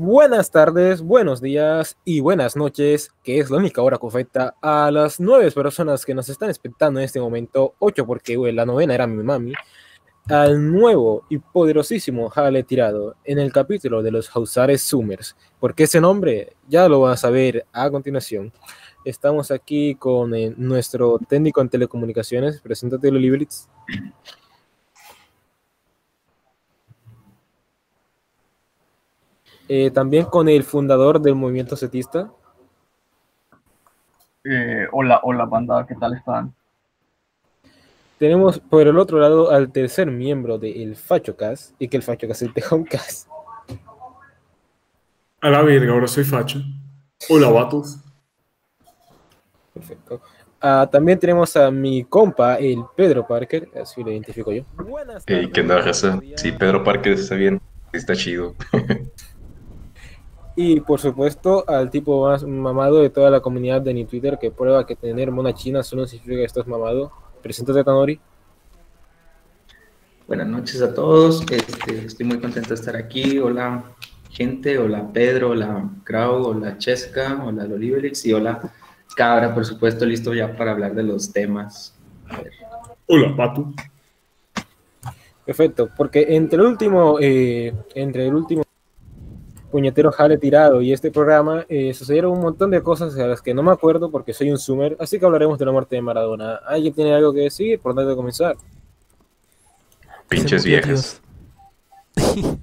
Buenas tardes, buenos días y buenas noches, que es la única hora correcta a las nueve personas que nos están expectando en este momento, ocho porque la novena era mi mami, al nuevo y poderosísimo Jale Tirado en el capítulo de los Hausares Summers, porque ese nombre ya lo vas a ver a continuación. Estamos aquí con eh, nuestro técnico en telecomunicaciones, preséntate, Lolibritz. Eh, también con el fundador del movimiento setista. Eh, hola, hola banda, ¿qué tal están? Tenemos por el otro lado al tercer miembro del FachoCast, y que el FachoCast es el Tejoncast. A la verga, ahora soy Facho. Hola, vatos. Perfecto. Ah, también tenemos a mi compa, el Pedro Parker, así lo identifico yo. Buenas tardes. ¿Qué onda, raza? Sí, Pedro Parker está bien, está chido. Y por supuesto al tipo más mamado de toda la comunidad de ni Twitter que prueba que tener mona china solo significa que estás mamado. Preséntate, Tanori. Buenas noches a todos. Este, estoy muy contento de estar aquí. Hola, gente. Hola, Pedro. Hola, Krau. Hola, Chesca. Hola, Lolivelix. Y hola, Cabra, por supuesto, listo ya para hablar de los temas. Hola, Pato. Perfecto, porque entre el último, eh, entre el último puñetero jale tirado y este programa eh, sucedieron un montón de cosas a las que no me acuerdo porque soy un zoomer, así que hablaremos de la muerte de Maradona. ¿Alguien tiene algo que decir? ¿Por dónde comenzar? Pinches viejas.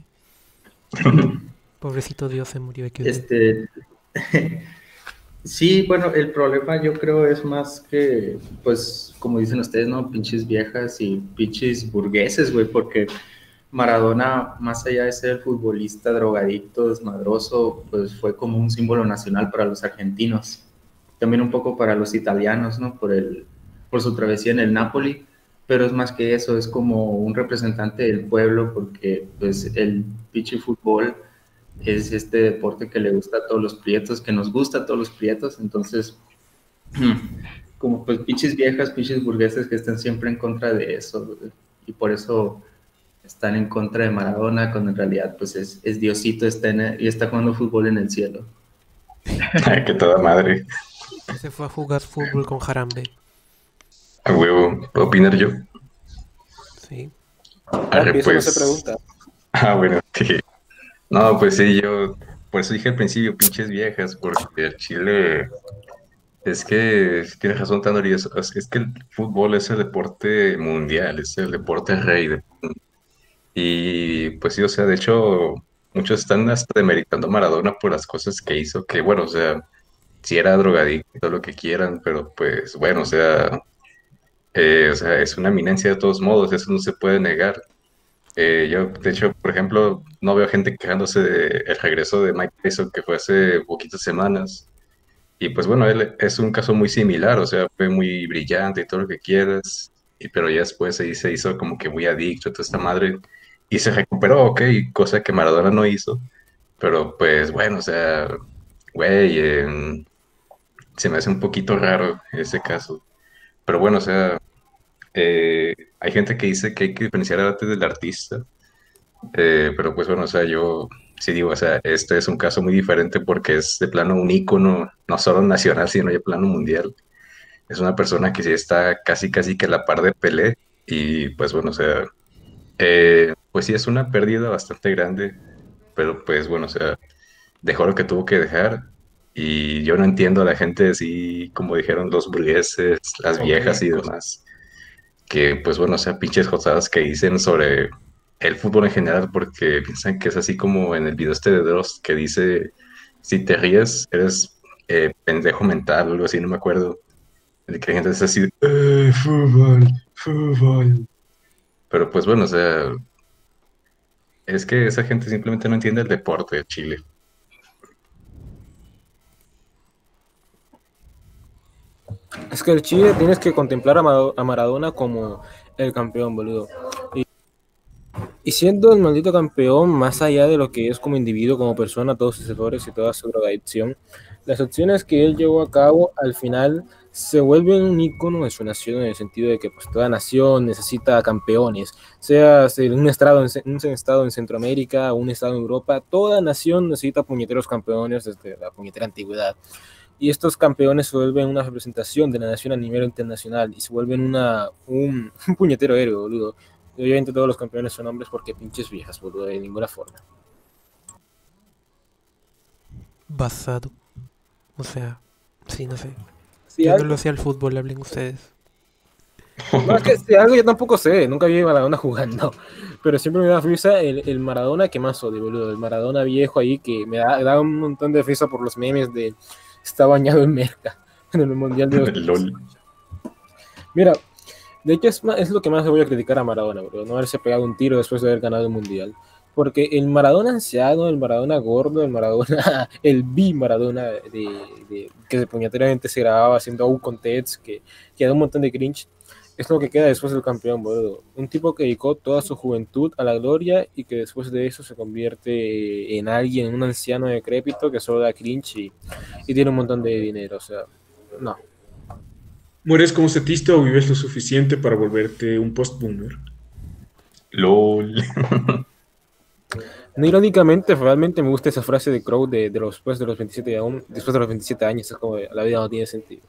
Pobrecito Dios se murió. Este... sí, bueno, el problema yo creo es más que, pues, como dicen ustedes, ¿no? Pinches viejas y pinches burgueses, güey, porque Maradona, más allá de ser futbolista drogadicto, desmadroso, pues fue como un símbolo nacional para los argentinos, también un poco para los italianos, ¿no? Por, el, por su travesía en el Napoli, pero es más que eso, es como un representante del pueblo, porque pues el pinche fútbol es este deporte que le gusta a todos los prietos, que nos gusta a todos los prietos, entonces, como pues viejas, pinches burgueses que están siempre en contra de eso, y por eso están en contra de Maradona, cuando en realidad pues es, es Diosito está y está jugando fútbol en el cielo. que toda madre. Se fue a jugar fútbol con Jarambe. A huevo, ¿puedo opinar yo? Sí. Arre, pues... no se pregunta. Ah, bueno, sí. No, pues sí, yo, por eso dije al principio, pinches viejas, porque el Chile es que tienes razón, Tanori, es, es, que el fútbol es el deporte mundial, es el deporte rey. De, y pues sí, o sea, de hecho, muchos están hasta demeritando a Maradona por las cosas que hizo, que bueno, o sea, si era drogadicto, lo que quieran, pero pues bueno, o sea, eh, o sea, es una eminencia de todos modos, eso no se puede negar. Eh, yo, de hecho, por ejemplo, no veo gente quejándose del regreso de Mike Tyson, que fue hace poquitas semanas. Y pues bueno, él es un caso muy similar, o sea, fue muy brillante y todo lo que quieras, y, pero ya después ahí se hizo como que muy adicto a toda esta madre y se recuperó, ok, cosa que Maradona no hizo, pero pues bueno, o sea, güey, em, se me hace un poquito raro ese caso. Pero bueno, o sea, eh, hay gente que dice que hay que diferenciar el arte del artista, eh, pero pues bueno, o sea, yo sí digo, o sea, este es un caso muy diferente porque es de plano un ícono, no solo nacional, sino de plano mundial. Es una persona que sí está casi, casi que a la par de Pelé, y pues bueno, o sea, eh, pues sí es una pérdida bastante grande, pero pues bueno, o sea, dejó lo que tuvo que dejar y yo no entiendo a la gente así, como dijeron los burgueses, las viejas y demás, que pues bueno, o sea, pinches josadas que dicen sobre el fútbol en general porque piensan que es así como en el video este de Dross que dice, si te ríes, eres eh, pendejo mental o algo así, no me acuerdo. De que la gente es así, eh, fútbol, fútbol. Pero pues bueno, o sea, es que esa gente simplemente no entiende el deporte de Chile. Es que el Chile tienes que contemplar a, Maradona como el campeón, boludo. Y, siendo el maldito campeón, más allá de lo que es como individuo, como persona, todos sus errores y toda su drogadicción, las acciones que él llevó a cabo al final se vuelve un icono de su nación en el sentido de que pues, toda nación necesita campeones, sea un estado en, un estado en Centroamérica un estado en Europa, toda nación necesita puñeteros campeones desde la puñetera antigüedad. Y estos campeones se vuelven una representación de la nación a nivel internacional y se vuelven una, un, puñetero héroe, boludo. Y obviamente todos los campeones son hombres porque pinches viejas, boludo, de ninguna forma. Basado. O sea, sí, no sé. Si yo algo, no lo sé al fútbol, hablen ustedes. no, es que si algo yo tampoco sé, nunca vi a Maradona jugando. Pero siempre me da risa el, el Maradona que más odio, boludo. El Maradona viejo ahí que me da, da un montón de risa por los memes de está bañado en merca en el Mundial de El LOL. Mira, de hecho es, es lo que más le voy a criticar a Maradona, bro. No haberse pegado un tiro después de haber ganado el Mundial. Porque el Maradona anciano, el Maradona gordo, el Maradona, el bi Maradona de, de- que puñeteramente se grababa haciendo au con Teds, que, que da un montón de cringe, es lo que queda después del campeón, boludo. Un tipo que dedicó toda su juventud a la gloria y que después de eso se convierte en alguien, en un anciano decrépito que solo da cringe y, y tiene un montón de dinero. O sea, no. ¿Mueres como setista o vives lo suficiente para volverte un post-boomer? LOL. No, irónicamente, realmente me gusta esa frase de Crow de, de los, después, de los 27, aún- después de los 27 años, es como la vida no tiene sentido.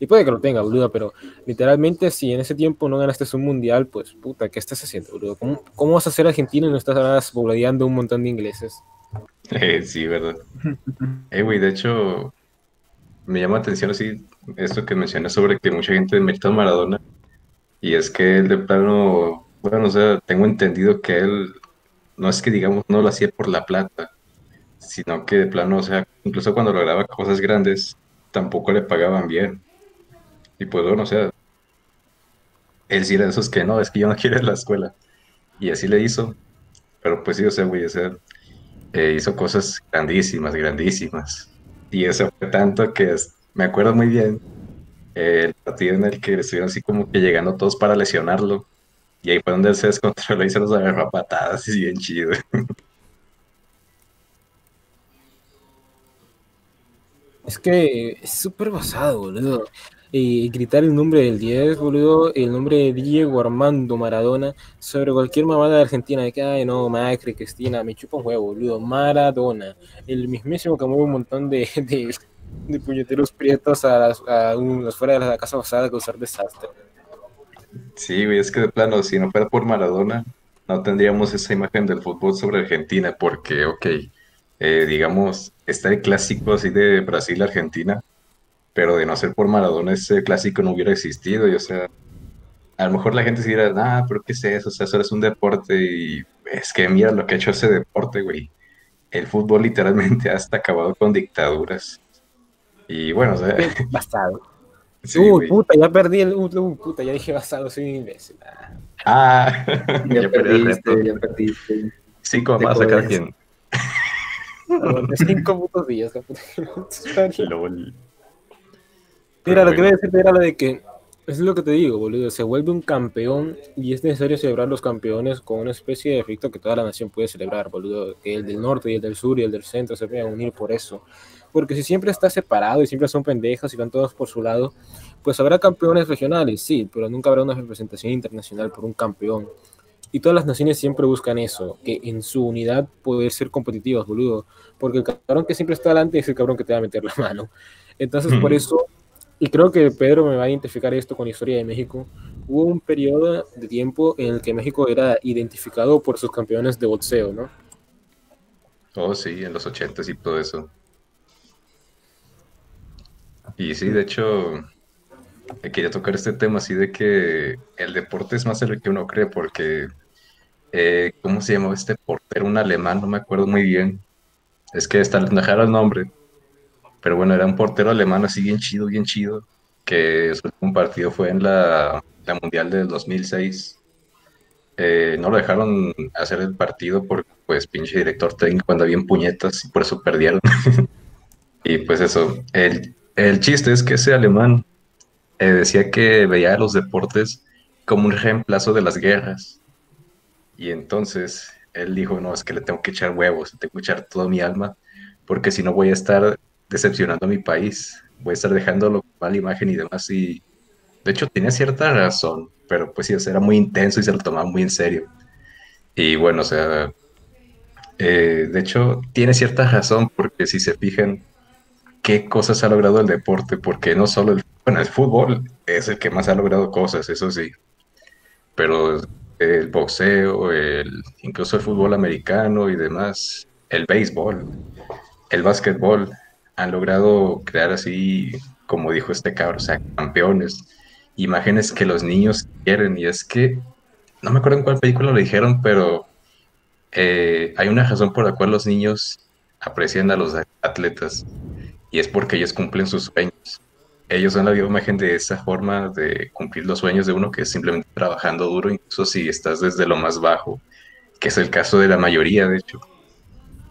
Y puede que lo tenga, boludo, pero literalmente si en ese tiempo no ganaste un mundial, pues puta, ¿qué estás haciendo, boludo? ¿Cómo, cómo vas a ser argentino y no estás ahora boludeando un montón de ingleses? Eh, sí, verdad. Eh, güey, de hecho, me llama la atención así esto que mencionas sobre que mucha gente merita a Maradona. Y es que él de plano, bueno, o sea, tengo entendido que él no es que digamos no lo hacía por la plata, sino que de plano, o sea, incluso cuando lograba cosas grandes, tampoco le pagaban bien. Y pues bueno, o sea, él sí era de esos que no, es que yo no quiero ir a la escuela. Y así le hizo. Pero pues sí, o sea, güey, o sea, eh, hizo cosas grandísimas, grandísimas. Y eso fue tanto que me acuerdo muy bien el partido en el que estuvieron así como que llegando todos para lesionarlo. Y ahí fue donde se descontroló y se los agarró a patadas y bien chido. Es que es súper basado, boludo. Y gritar el nombre del 10, boludo, el nombre de Diego Armando Maradona sobre cualquier mamada de Argentina, de que, ay, no, Macri, Cristina, me chupa un huevo, boludo. Maradona, el mismísimo que mueve un montón de, de, de puñeteros prietos a, las- a un- fuera de la casa basada a causar desastre. Sí, güey, es que de plano, si no fuera por Maradona, no tendríamos esa imagen del fútbol sobre Argentina, porque, ok, eh, digamos, está el clásico así de Brasil-Argentina, pero de no ser por Maradona, ese clásico no hubiera existido, y o sea, a lo mejor la gente se dirá, ah, pero ¿qué es eso? O sea, eso es un deporte, y es que mira lo que ha hecho ese deporte, güey. El fútbol literalmente hasta acabado con dictaduras. Y bueno, o sea. Sí, Uy, güey. puta, ya perdí el. Uy, puta, ya dije basado, soy un imbécil. Ah, Ah, Ya, ya perdí el reto. perdiste, ya perdiste. Cinco más a cada quien. cinco putos días, la puta que no- LOL. Mira, lo que voy a decirte era lo de que es lo que te digo, boludo. Se vuelve un campeón y es necesario celebrar los campeones con una especie de efecto que toda la nación puede celebrar, boludo. Que el del norte y el del sur y el del centro se puedan unir por eso. Porque si siempre está separado y siempre son pendejas y van todos por su lado, pues habrá campeones regionales, sí, pero nunca habrá una representación internacional por un campeón. Y todas las naciones siempre buscan eso, que en su unidad poder ser competitivos, boludo. Porque el cabrón que siempre está adelante es el cabrón que te va a meter la mano. Entonces, por eso y creo que Pedro me va a identificar esto con la historia de México. Hubo un periodo de tiempo en el que México era identificado por sus campeones de boxeo, ¿no? Oh, sí, en los ochentas y todo eso. Y sí, de hecho, eh, quería tocar este tema así de que el deporte es más de lo que uno cree, porque, eh, ¿cómo se llamaba este portero? Un alemán, no me acuerdo muy bien. Es que les dejaron el nombre. Pero bueno, era un portero alemán así bien chido, bien chido, que su último partido fue en la, la Mundial del 2006. Eh, no lo dejaron hacer el partido porque, pues, pinche director técnico anda bien puñetas y por eso perdieron. y pues eso, el, el chiste es que ese alemán eh, decía que veía los deportes como un reemplazo de las guerras. Y entonces él dijo, no, es que le tengo que echar huevos, tengo que echar toda mi alma, porque si no voy a estar decepcionando a mi país, voy a estar dejándolo mala imagen y demás. Y de hecho tenía cierta razón, pero pues sí, era muy intenso y se lo tomaba muy en serio. Y bueno, o sea, eh, de hecho tiene cierta razón porque si se fijan qué cosas ha logrado el deporte, porque no solo el, bueno, el fútbol es el que más ha logrado cosas, eso sí, pero el boxeo, el, incluso el fútbol americano y demás, el béisbol, el básquetbol, han logrado crear así, como dijo este cabrón, o sea, campeones, imágenes que los niños quieren. Y es que, no me acuerdo en cuál película lo dijeron, pero eh, hay una razón por la cual los niños aprecian a los atletas, y es porque ellos cumplen sus sueños. Ellos son la viva imagen de esa forma de cumplir los sueños de uno que es simplemente trabajando duro, incluso si estás desde lo más bajo, que es el caso de la mayoría, de hecho.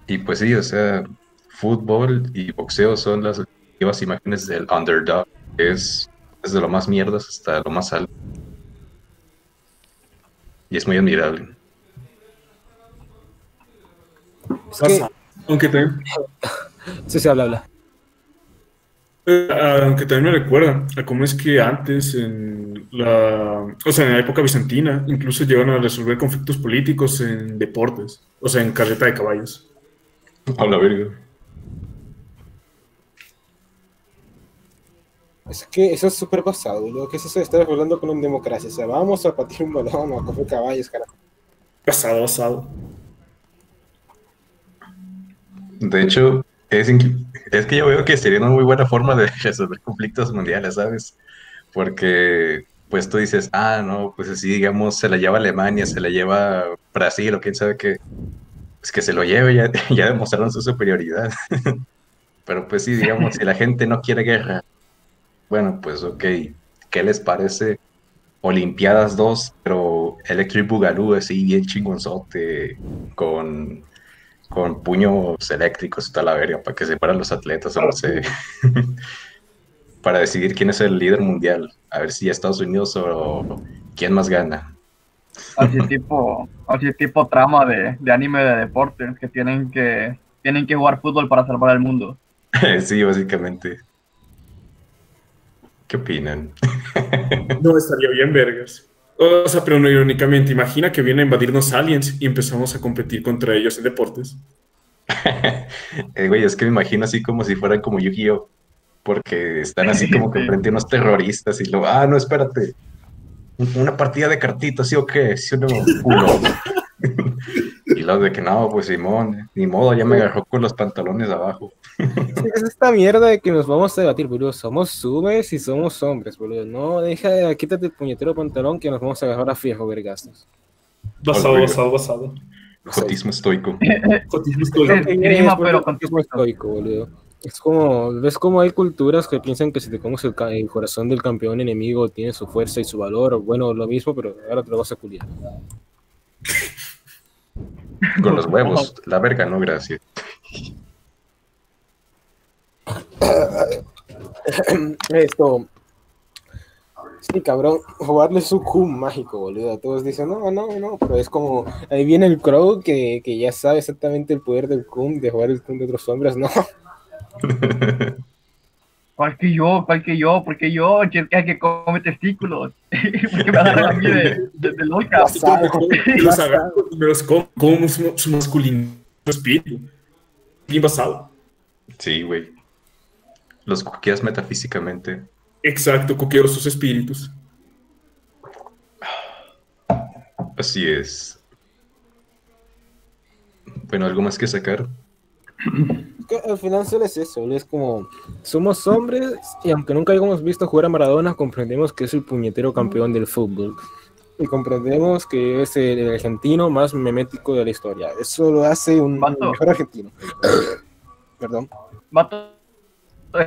Y pues sí, o sea, fútbol y boxeo son las vivas imágenes del underdog, que es desde lo más mierdas hasta lo más alto. Y es muy admirable. Es que, Aunque también, sí, se habla, habla. Aunque también me recuerda a cómo es que antes, en la, o sea, en la época bizantina, incluso llegaron a resolver conflictos políticos en deportes, o sea, en carreta de caballos. A la verga. Es que eso es súper pasado, boludo. ¿Qué es eso de estar hablando con una democracia? O sea, vamos a patir un balón o a coger caballos, carajo. Pasado, pasado. De hecho, es, es que yo veo que sería una muy buena forma de resolver conflictos mundiales, ¿sabes? Porque, pues tú dices, ah, no, pues así, digamos, se la lleva Alemania, se la lleva Brasil o quién sabe qué. Pues que se lo lleve, ya, ya demostraron su superioridad. Pero pues sí, digamos, si la gente no quiere guerra, bueno, pues ok, ¿qué les parece? Olimpiadas 2, pero Electric Boogaloo así bien chingonzote, con con puños eléctricos y toda la verga para que se paran los atletas o no sé. para decidir quién es el líder mundial. A ver si Estados Unidos o quién más gana. Así tipo, así tipo trama de, de anime de deportes que tienen que tienen que jugar fútbol para salvar al mundo. sí, básicamente. ¿Qué opinan? No, estaría bien, vergas. O sea, pero no irónicamente, imagina que vienen a invadirnos aliens y empezamos a competir contra ellos en deportes. Eh, güey, es que me imagino así como si fueran como Yu-Gi-Oh! Porque están así como que frente a unos terroristas y luego, ah, no, espérate. Una partida de cartitas, ¿sí o qué? ¿Sí o no? Uno. de que no, pues Simón, ni modo, ya me agarró con los pantalones abajo. Es esta mierda de que nos vamos a debatir, boludo. Somos subes y somos hombres, boludo. No, deja, quítate el puñetero pantalón que nos vamos a agarrar a fijo, vergastos. Basado, basado, basado. Jotismo estoico. Jotismo estoy- Sí. Esgrima, Es pero porque con es estoico, boludo. Es como, ves como hay culturas que piensan que si te comes el, el corazón del campeón enemigo tiene su fuerza y su valor, o bueno, lo mismo, pero ahora te lo vas a culiar. Con los huevos. La verga, no, gracias. Esto. Sí, cabrón, jugarle su Q mágico, boludo. Todos dicen, no, no, no, pero es como, ahí viene el Crow que, que ya sabe exactamente el poder del Kun, de jugar el Kun de otros hombres, no. ¿Cuál que yo? ¿Cuál que yo? ¿Por qué yo? ¿Quién es el que come testículos? ¿Por qué me agarran a mí de, de, de loca? Los agarro, me los como, como su, su masculino espíritu. Bien basado. Sí, güey. Los cuqueas metafísicamente. Exacto, coqueo sus espíritus. Así es. Bueno, ¿algo más que sacar? que al final solo es eso, es como somos hombres y aunque nunca hayamos visto jugar a Maradona, comprendemos que es el puñetero campeón del fútbol. Y comprendemos que es el argentino más memético de la historia. Eso lo hace un mejor argentino. Perdón. Vato,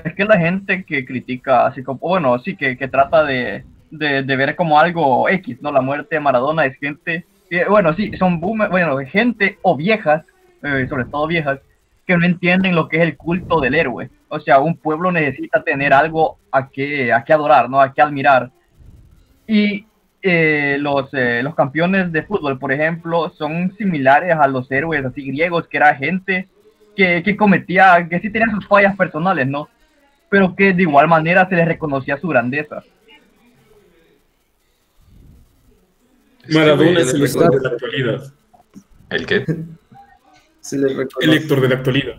es que la gente que critica, así como, bueno, sí, que, que trata de, de, de ver como algo X, ¿no? La muerte de Maradona es gente, que, bueno, sí, son boomer, bueno, gente o viejas, eh, sobre todo viejas, que no entienden lo que es el culto del héroe. O sea, un pueblo necesita tener algo a que, a que adorar, ¿no? A que admirar. Y eh, los, eh, los campeones de fútbol, por ejemplo, son similares a los héroes así griegos, que era gente que, que cometía, que sí tenía sus fallas personales, ¿no? pero que de igual manera se les reconocía su grandeza. Maradona es el de la actualidad. ¿El qué? Se les El Héctor de la actualidad.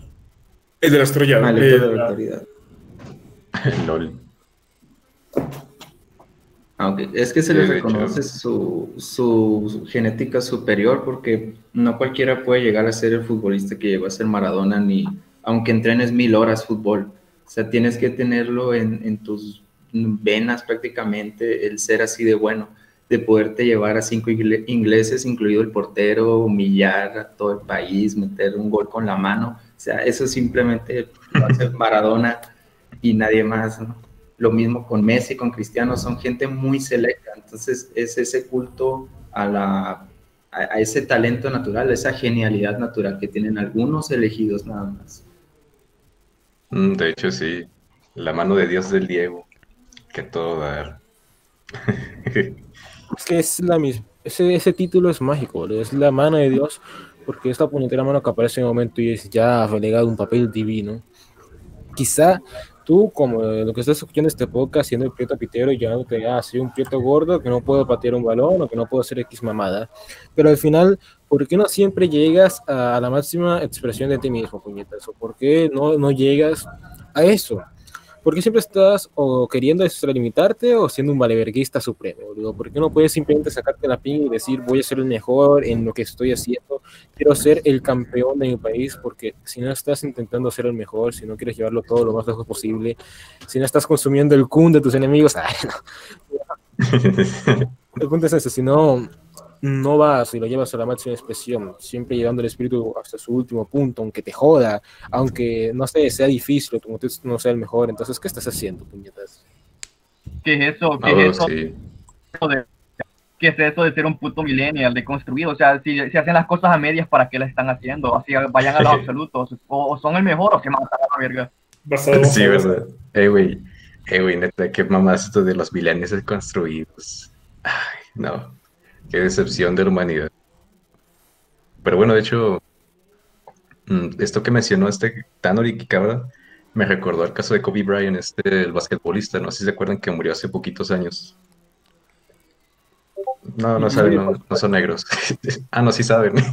El de las Troyadas. al eh, Héctor de la autoridad. LOL. Ah, ok. Es que se les reconoce su, su genética superior porque no cualquiera puede llegar a ser el futbolista que llegó a ser Maradona, ni aunque entrenes mil horas fútbol. O sea, tienes que tenerlo en, en tus venas prácticamente, el ser así de bueno, de poderte llevar a cinco ingle- ingleses, incluido el portero, humillar a todo el país, meter un gol con la mano. O sea, eso simplemente lo hace Maradona y nadie más, ¿no? Lo mismo con Messi, con Cristiano, son gente muy selecta. Entonces es ese culto a, la, a, a ese talento natural, a esa genialidad natural que tienen algunos elegidos nada más. Mm, De hecho, sí. La mano de Dios del Diego. Que todo dar. Es que es la misma. Ese, ese título es mágico, Es la mano de Dios, porque esta puñetera mano que aparece en un momento y es ya relegado un papel divino. Quizá tú, como lo que estás escuchando este podcast, siendo el prieto pitero y llamándote, ah, un prieto gordo que no puedo patear un balón o que no puedo hacer X mamada. Pero al final, ¿por qué no siempre llegas a la máxima expresión de ti mismo, puñetas? ¿O por qué no, no llegas a eso? ¿Por qué siempre estás o queriendo extralimitarte o siendo un valeverguista supremo, boludo? ¿Por qué no puedes simplemente sacarte la pinga y decir voy a ser el mejor en lo que estoy haciendo? Quiero ser el campeón de mi país porque si no estás intentando ser el mejor, si no quieres llevarlo todo lo más lejos posible, si no estás consumiendo el kun de tus enemigos, ay, no. El punto es ese, si no, no vas y lo llevas a la máxima expresión, siempre llevando el espíritu hasta su último punto, aunque te joda, aunque, no sé, sea difícil o tu contexto no sea el mejor, entonces, ¿qué estás haciendo, puñetas? ¿Qué es eso? ¿Qué es eso? sí. de, ¿Qué es eso de ser un puto millennial, de construido? O sea, si, si hacen las cosas a medias, ¿para qué las están haciendo? Así vayan a los absolutos. O, o son el mejor o se matan a la verga. Sí, verdad. Eh, güey. Eh, güey, neta, qué mamás esto de los milenios construidos. Ay, no. Qué decepción de la humanidad. Pero bueno, de hecho, mm, esto que mencionó este Tanori Kikabra me recordó el caso de Kobe Bryant, este, el basquetbolista. No sé si se acuerdan que murió hace poquitos años. No, no saben, no, no son negros. ah, no, sí saben.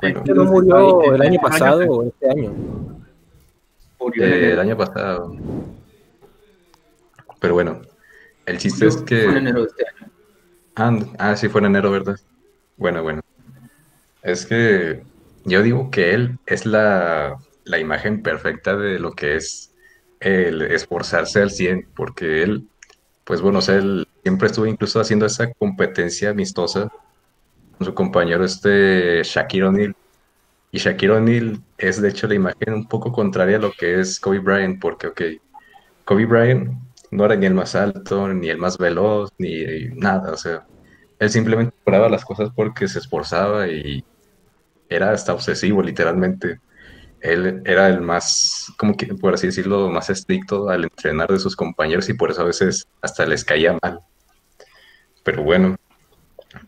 Bueno, ¿No murió el año pasado o este año? Eh, el año pasado. Pero bueno, el chiste es en que... enero de este año. Ah, sí, fue en enero, ¿verdad? Bueno, bueno. Es que yo digo que él es la, la imagen perfecta de lo que es el esforzarse al 100, porque él, pues bueno, él siempre estuvo incluso haciendo esa competencia amistosa con su compañero este Shaquille O'Neal. Y Shaquille O'Neal es de hecho la imagen un poco contraria a lo que es Kobe Bryant, porque, ok, Kobe Bryant no era ni el más alto, ni el más veloz, ni nada, o sea, él simplemente lograba las cosas porque se esforzaba y era hasta obsesivo, literalmente. Él era el más, como que, por así decirlo, más estricto al entrenar de sus compañeros y por eso a veces hasta les caía mal. Pero bueno,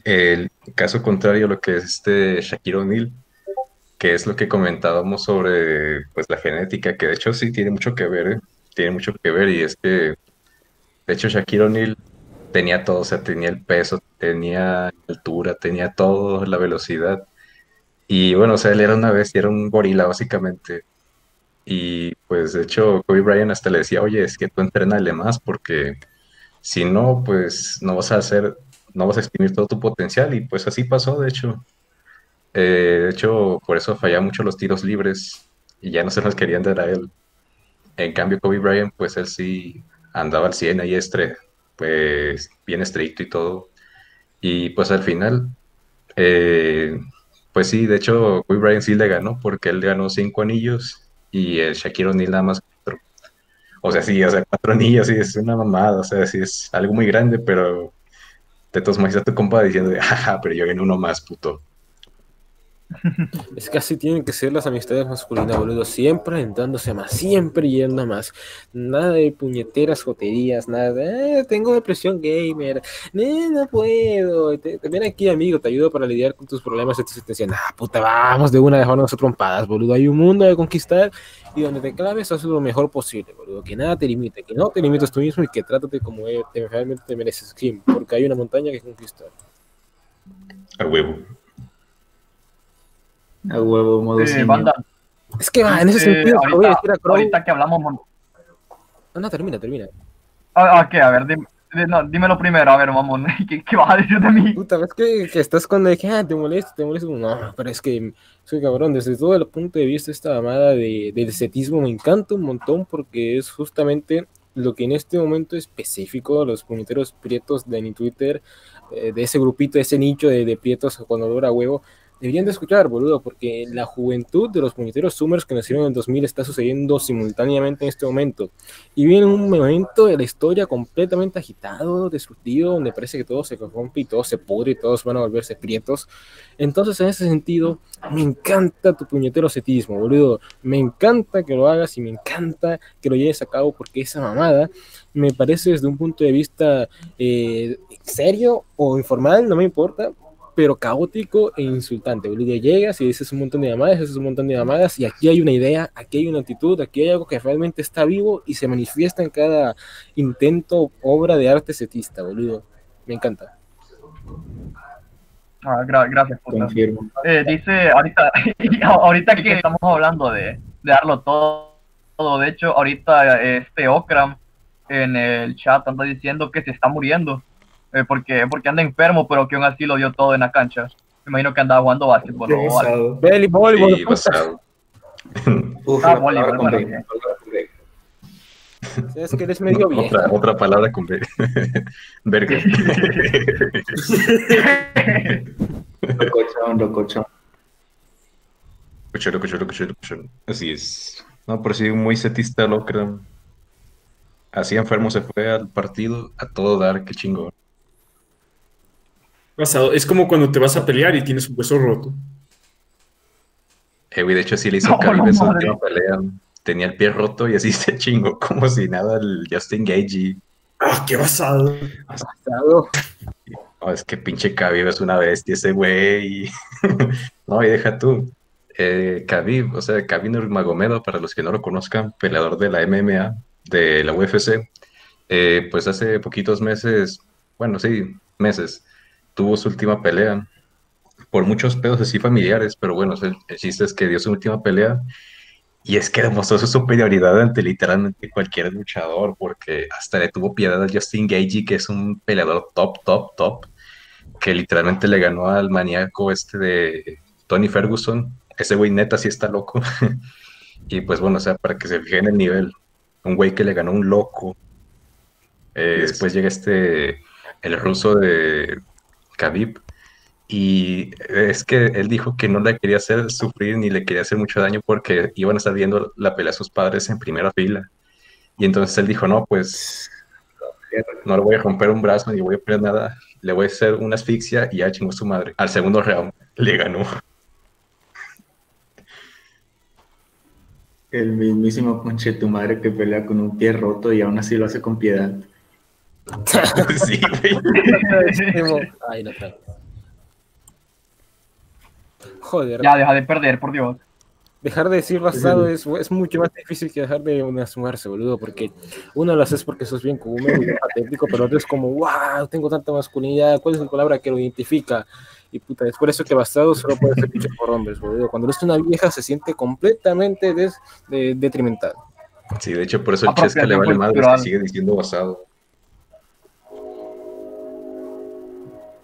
el caso contrario a lo que es este Shaquille O'Neal, que es lo que comentábamos sobre pues, la genética, que de hecho sí tiene mucho que ver, ¿eh? tiene mucho que ver y es que, de hecho, Shaquille O'Neal tenía todo, o sea, tenía el peso, tenía altura, tenía todo, la velocidad. Y bueno, o sea, él era una bestia, era un gorila básicamente. Y pues de hecho, Kobe Bryant hasta le decía, oye, es que tú entrenale más porque si no, pues no vas a hacer, no vas a exprimir todo tu potencial. Y pues así pasó, de hecho. Eh, de hecho, por eso fallaba mucho los tiros libres y ya no se los querían dar a él. En cambio, Kobe Bryant, pues él sí andaba al 100 ahí, estre, pues bien estricto y todo. Y pues al final, eh, pues sí, de hecho, Kobe Bryant sí le ganó porque él ganó cinco anillos y el Shaquille O'Neal nada más cuatro. O sea, sí, o sea, cuatro anillos, sí, es una mamada, o sea, sí es algo muy grande, pero todos modos está tu compa diciendo, jaja, pero yo gané uno más, puto. Es que así tienen que ser las amistades masculinas, boludo. Siempre alentándose a más, siempre yendo más. Nada de puñeteras joterías, nada de, "Eh, tengo depresión gamer, "Eh, no puedo. Ven aquí, amigo, te ayudo para lidiar con tus problemas. Decían, ah, puta, vamos de una dejarnos trompadas, boludo. Hay un mundo de conquistar y donde te claves, haz lo mejor posible, boludo. Que nada te limite, que no te limites tú mismo y que trátate como te- realmente te mereces, Kim, porque hay una montaña que conquistar. A huevo. A huevo, modo Eh, banda, Es que va, en ese eh, sentido, te voy a ahorita, decir a Crow. ahorita que hablamos... mon- No, no, termina, termina. Ah, ah, ¿qué? A ver, dim- di- no, dímelo primero, a ver, mamón. ¿Qué, qué vas a decir de mí? Puta, ves que, que estás con de que ah, te molesta, te molesta. No, pero es que soy cabrón. Desde todo el punto de vista, esta mamada de, del cetismo me encanta un montón porque es justamente lo que en este momento específico los puñeteros prietos de mi Twitter, eh, de ese grupito, de ese nicho de, de prietos con olor a huevo, deberían de escuchar, boludo, porque la juventud de los puñeteros Summers que nacieron en el 2000 está sucediendo simultáneamente en este momento. Y viene un momento de la historia completamente agitado, destructivo, donde parece que todo se corrompe y todo se pudre y todos van a volverse prietos. Entonces, en ese sentido, me encanta tu puñetero cetismo, boludo. Me encanta que lo hagas y me encanta que lo lleves a cabo porque esa mamada me parece desde un punto de vista eh, serio o informal, no me importa, pero caótico e insultante, boludo. Llegas y dices un montón de llamadas, dices un montón de llamadas, y aquí hay una idea, aquí hay una actitud, aquí hay algo que realmente está vivo y se manifiesta en cada intento, obra de arte setista, boludo. Me encanta. Ah, gra- gracias, puta. Confirmo. Eh, dice, ahorita, ahorita que estamos hablando de, de darlo todo, todo, de hecho, ahorita este Okram en el chat anda diciendo que se está muriendo, eh, porque, porque anda enfermo, pero que aún así lo dio todo en la cancha. Me imagino que andaba jugando básquetbol Qué o algo. voleibol, Sí. Uf, Ah, voleibol, palabra con. Es que eres medio viejo. Otra, otra palabra con B. Verga. Locochón, locochón. Cuchero, cuchero, cuchero, cuchero. Así es. No, por si muy setista locra. Así enfermo se fue al partido a todo dar, qué chingón. Basado. Es como cuando te vas a pelear y tienes un hueso roto. Eh, güey, de hecho, sí le hizo No, Khabib no última pelea. Tenía el pie roto y así se chingó, como si nada, el Justin Gage. ¡Ah, qué basado! Basado. No, es que pinche Khabib es una bestia ese güey. no, y deja tú. Eh, Khabib, o sea, Khabib Nurmagomedov, para los que no lo conozcan, peleador de la MMA, de la UFC, eh, pues hace poquitos meses, bueno, sí, meses, tuvo su última pelea por muchos pedos así familiares, pero bueno, el, el chiste es que dio su última pelea y es que demostró su superioridad ante literalmente cualquier luchador, porque hasta le tuvo piedad a Justin Gagey, que es un peleador top, top, top, que literalmente le ganó al maníaco este de Tony Ferguson. Ese güey neta sí está loco. y pues bueno, o sea, para que se fijen el nivel, un güey que le ganó un loco. Eh, Yes. Después llega este, el ruso de Khabib, y es que él dijo que no le quería hacer sufrir ni le quería hacer mucho daño porque iban a estar viendo la pelea a sus padres en primera fila. Y entonces él dijo, no, pues no le voy a romper un brazo ni voy a poner nada, le voy a hacer una asfixia y ya chingó su madre. Al segundo round le ganó. El mismísimo conche tu madre que pelea con un pie roto y aún así lo hace con piedad. sí, güey. Ay, no está. Joder, Ya, deja de perder, por Dios. dejar de decir basado es, es mucho más difícil que dejar de sumarse, boludo, porque uno lo haces porque sos bien común y bien patético, pero otro es como, wow, tengo tanta masculinidad, ¿cuál es la palabra que lo identifica? Y puta, es por eso que basado solo puede ser dicho por hombres, boludo. Cuando eres una vieja se siente completamente des, de, detrimental. Sí, de hecho, por eso el Chesca le vale madre, es que sigue diciendo basado.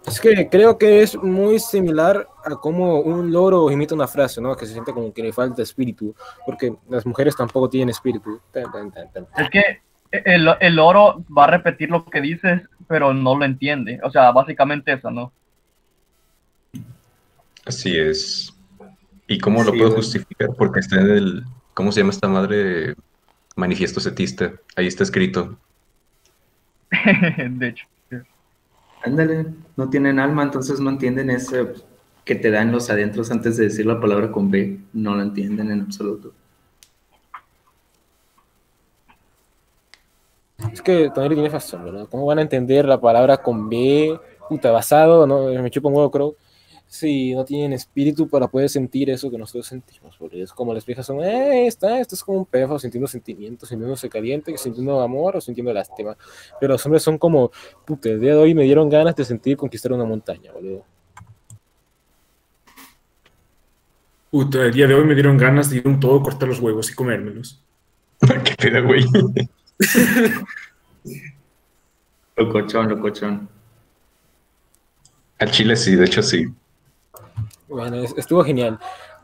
Es que creo que es muy similar a cómo un loro imita una frase, ¿no? Que se siente como que le falta espíritu, porque las mujeres tampoco tienen espíritu. Tan, tan, tan, tan. Es que el, el oro va a repetir lo que dices, pero no lo entiende. O sea, básicamente eso, ¿no? Así es. ¿Y cómo lo Sí, puedo justificar? Porque está en el, ¿cómo se llama esta madre? Manifiesto setista. Ahí está escrito. de hecho. Ándale, no tienen alma, entonces no entienden ese que te dan los adentros antes de decir la palabra con B, no lo entienden en absoluto. Es que Toneri tiene razón, ¿verdad? ¿Cómo van a entender la palabra con B, puta, basado, no? Me chupa un huevo, creo. Si no tienen espíritu para poder sentir eso que nosotros sentimos, porque es como las viejas son, eh, está, esto es como un perro sintiendo sentimientos, sintiéndose caliente, sintiendo amor o sintiendo lástima. Pero los hombres son como, puta, el día de hoy me dieron ganas de sentir conquistar una montaña, boludo. Puta, el día de hoy me dieron ganas de ir un todo, cortar los huevos y comérmelos. ¿Qué pedo, güey? Locochón, locochón. Al chile sí, de hecho sí. Bueno, es- estuvo genial.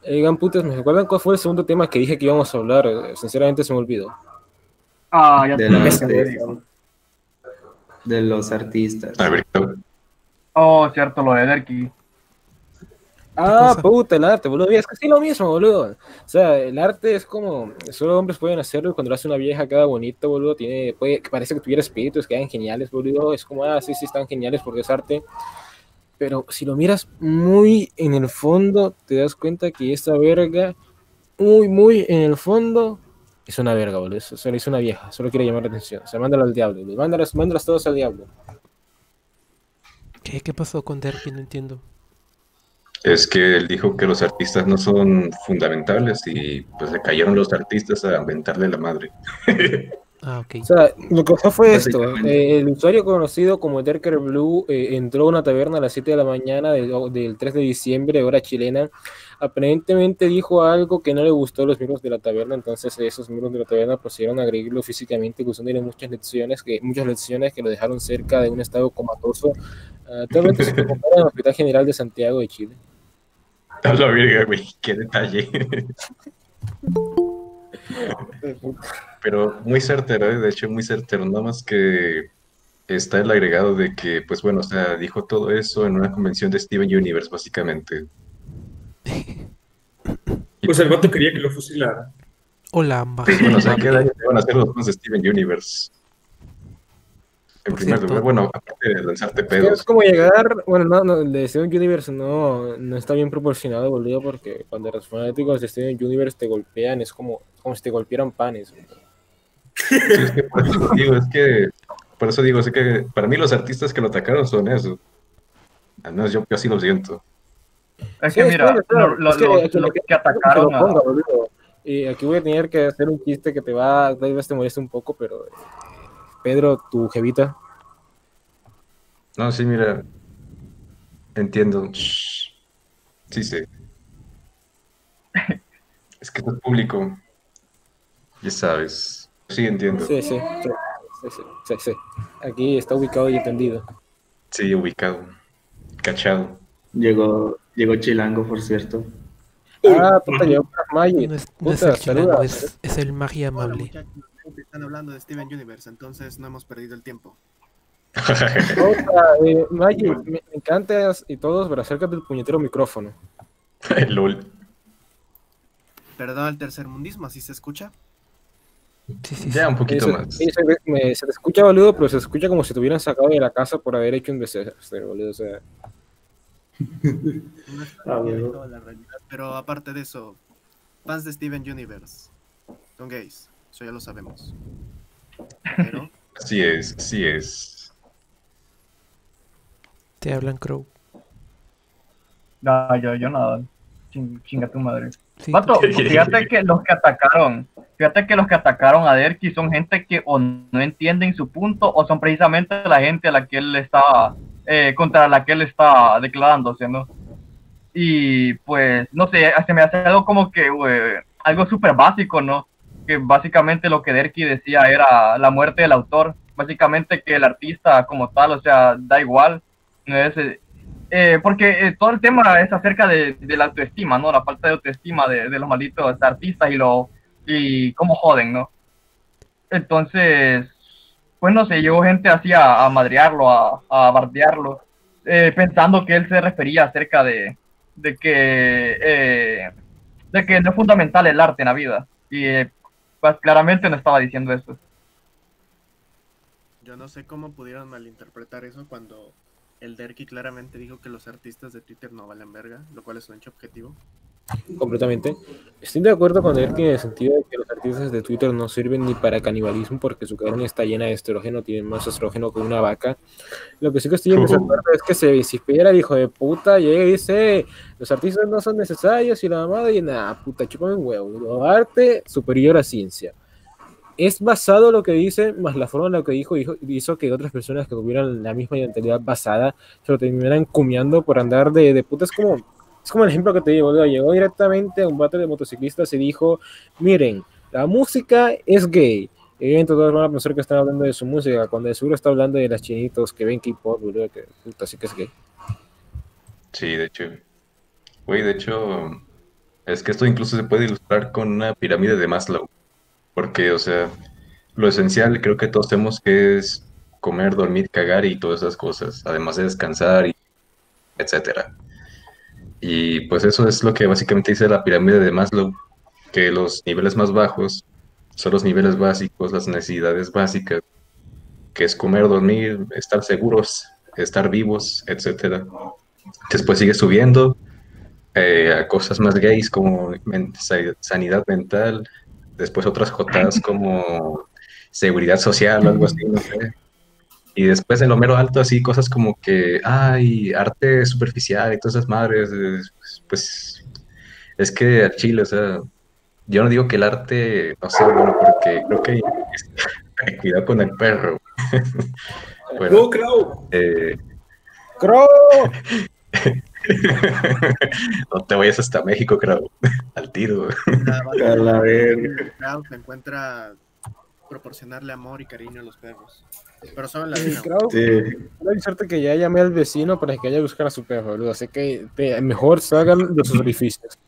Oigan, putas, ¿me recuerdan cuál fue el segundo tema que dije que íbamos a hablar? Eh, Sinceramente se me olvidó. Ah, ya De, te te digo. de los artistas. A ver, ¿qué- Oh, cierto, lo de Derky. Ah, puta, el arte, boludo. Es casi lo mismo, boludo. O sea, el arte es como. Solo hombres pueden hacerlo y cuando lo hace una vieja queda bonito, boludo. Tiene, puede, parece que tuviera espíritus, quedan geniales, boludo. Es como, ah, sí, sí, están geniales porque es arte. Pero si lo miras muy en el fondo, te das cuenta que esta verga, muy, muy en el fondo, es una verga, boludo. Es una vieja, solo quiere llamar la atención. O sea, mándala al diablo, boludo. Mándalas, mándalas todas al diablo. ¿Qué, qué pasó con Derby? No entiendo. Es que él dijo que los artistas no son fundamentales y pues le cayeron los artistas a inventarle la madre. Ah, ok. O sea, lo que pasó fue esto. Eh, el usuario conocido como Derker Blue eh, entró a una taberna a las 7 de la mañana del, del 3 de diciembre, hora chilena. Aparentemente dijo algo que no le gustó a los miembros de la taberna, entonces esos miembros de la taberna procedieron a agredirlo físicamente, usándole muchas lecciones que, muchas lecciones que lo dejaron cerca de un estado comatoso. Ah, Actualmente se encuentra en el Hospital General de Santiago de Chile. A la verga, güey, qué detalle. Pero muy certero, ¿eh? de hecho, muy certero. Nada más que está el agregado de que, pues bueno, o sea, dijo todo eso en una convención de Steven Universe, básicamente. Pues el vato quería que lo fusilara. Hola, Pues bueno, o sea. ¿qué daño te van a hacer los fans de Steven Universe? En Por primer cierto. lugar, bueno, aparte de lanzarte Es pedos. como llegar, bueno, no, no, el de Steven Universe no, no está bien proporcionado, boludo, porque cuando los fanáticos de Steven Universe te golpean es como, como si te golpearan panes. boludo. Sí, es que por eso digo, es que, por eso digo, es que para mí los artistas que lo atacaron son eso. Al menos yo así lo siento. Es Sí, que mira, lo, lo- es que lo- lo que atacaron que lo ponga, a... boludo. Y aquí voy a tener que hacer un chiste que te va, tal vez te moleste un poco, pero eh, Pedro, tu jevita. No, sí, mira. Entiendo. Shh. Sí, sí. Es que esto es público. Ya sabes. Sí, entiendo. Sí, sí, sí, sí, sí, sí, sí. Aquí está ubicado y entendido. Sí, ubicado. Cachado. Llegó, llegó Chilango, por cierto. Ah, puta, llegó para Magic. No es, no es el chilango, es, es el magia amable. están hablando de Steven Universe, entonces no hemos perdido el tiempo. Puta, eh, Magic, me, me encantas y todos, pero acércate el puñetero micrófono. LOL. Perdón el tercermundismo, ¿así se escucha? Sí, sí, sí. Ya, un poquito Eso- más. se, me- se te escucha, boludo, pero se escucha como si te hubieran sacado de la casa por haber hecho un desastre, boludo. O sea, Ah, pero aparte de eso, fans de Steven Universe son gays, eso ya lo sabemos. Pero Así es, así es. Te hablan Crow. No, yo, yo nada. Ching- chinga tu madre. Sí, Vato, tú- fíjate que los que atacaron, fíjate que los que atacaron a Derky son gente que o no entienden su punto o son precisamente la gente a la que él está, eh, contra la que él está declarándose, ¿no? Y pues, no sé, se me hace algo como que, güey, algo súper básico, ¿no? Que básicamente lo que Derky decía era la muerte del autor, básicamente que el artista como tal, o sea, da igual, no es, eh, eh, porque eh, todo el tema es acerca de, de la autoestima, ¿no? La falta de autoestima de, de los malditos artistas y lo y cómo joden, ¿no? Entonces, pues no sé, llegó gente así a, a madrearlo, a, bardearlo, eh, pensando que él se refería acerca de, de que eh, de que no es fundamental el arte en la vida. Y eh, pues claramente no estaba diciendo eso. yo no sé cómo pudieron malinterpretar eso cuando el Derky claramente dijo que los artistas de Twitter no valen verga, lo cual es un hecho objetivo. Completamente. Estoy de acuerdo con él que en el sentido de que los artistas de Twitter no sirven ni para canibalismo porque su carne está llena de estrógeno, tienen más estrógeno que una vaca. Lo que sí que estoy en desacuerdo es que se vocifiera el hijo de puta, llega y dice, los artistas no son necesarios y la mamada y nada, puta, chúpame un huevo. Arte superior a ciencia. Es basado lo que dice, más la forma en la que dijo, hizo, hizo que otras personas que tuvieran la misma identidad basada se lo terminaran cumiando por andar de, de puta. Es como, es como el ejemplo que te digo, llegó directamente a un battle de motociclistas y dijo, miren, la música es gay. Evidentemente todos van a pensar que están hablando de su música, cuando de seguro está hablando de las chinitos que ven K-pop, boludo, que puta, sí que es gay. Sí, de hecho. Güey, de hecho, es que esto incluso se puede ilustrar con una pirámide de Maslow. Porque, o sea, lo esencial creo que todos tenemos que es comer, dormir, cagar y todas esas cosas, además de descansar y etcétera. Y pues eso es lo que básicamente dice la pirámide de Maslow, que los niveles más bajos son los niveles básicos, las necesidades básicas, que es comer, dormir, estar seguros, estar vivos, etcétera. Después sigue subiendo eh, a cosas más gays como sanidad mental, después otras jotadas como seguridad social o algo así, no sé. Y después en lo mero alto así cosas como que, ay, arte superficial y todas esas madres, pues es que al chile, o sea, yo no digo que el arte no sea bueno porque creo que hay cuidado con el perro. Bueno, ¡No, Crow! eh, ¡Crow! no te vayas hasta México, creo, al tiro. A la verga. Crowd se encuentra proporcionarle amor y cariño a los perros. Pero solo en la vida. Crow, Sí. quiero avisarte que ya llamé al vecino para que vaya a buscar a su perro, boludo. Así que te- mejor salgan de sus orificios.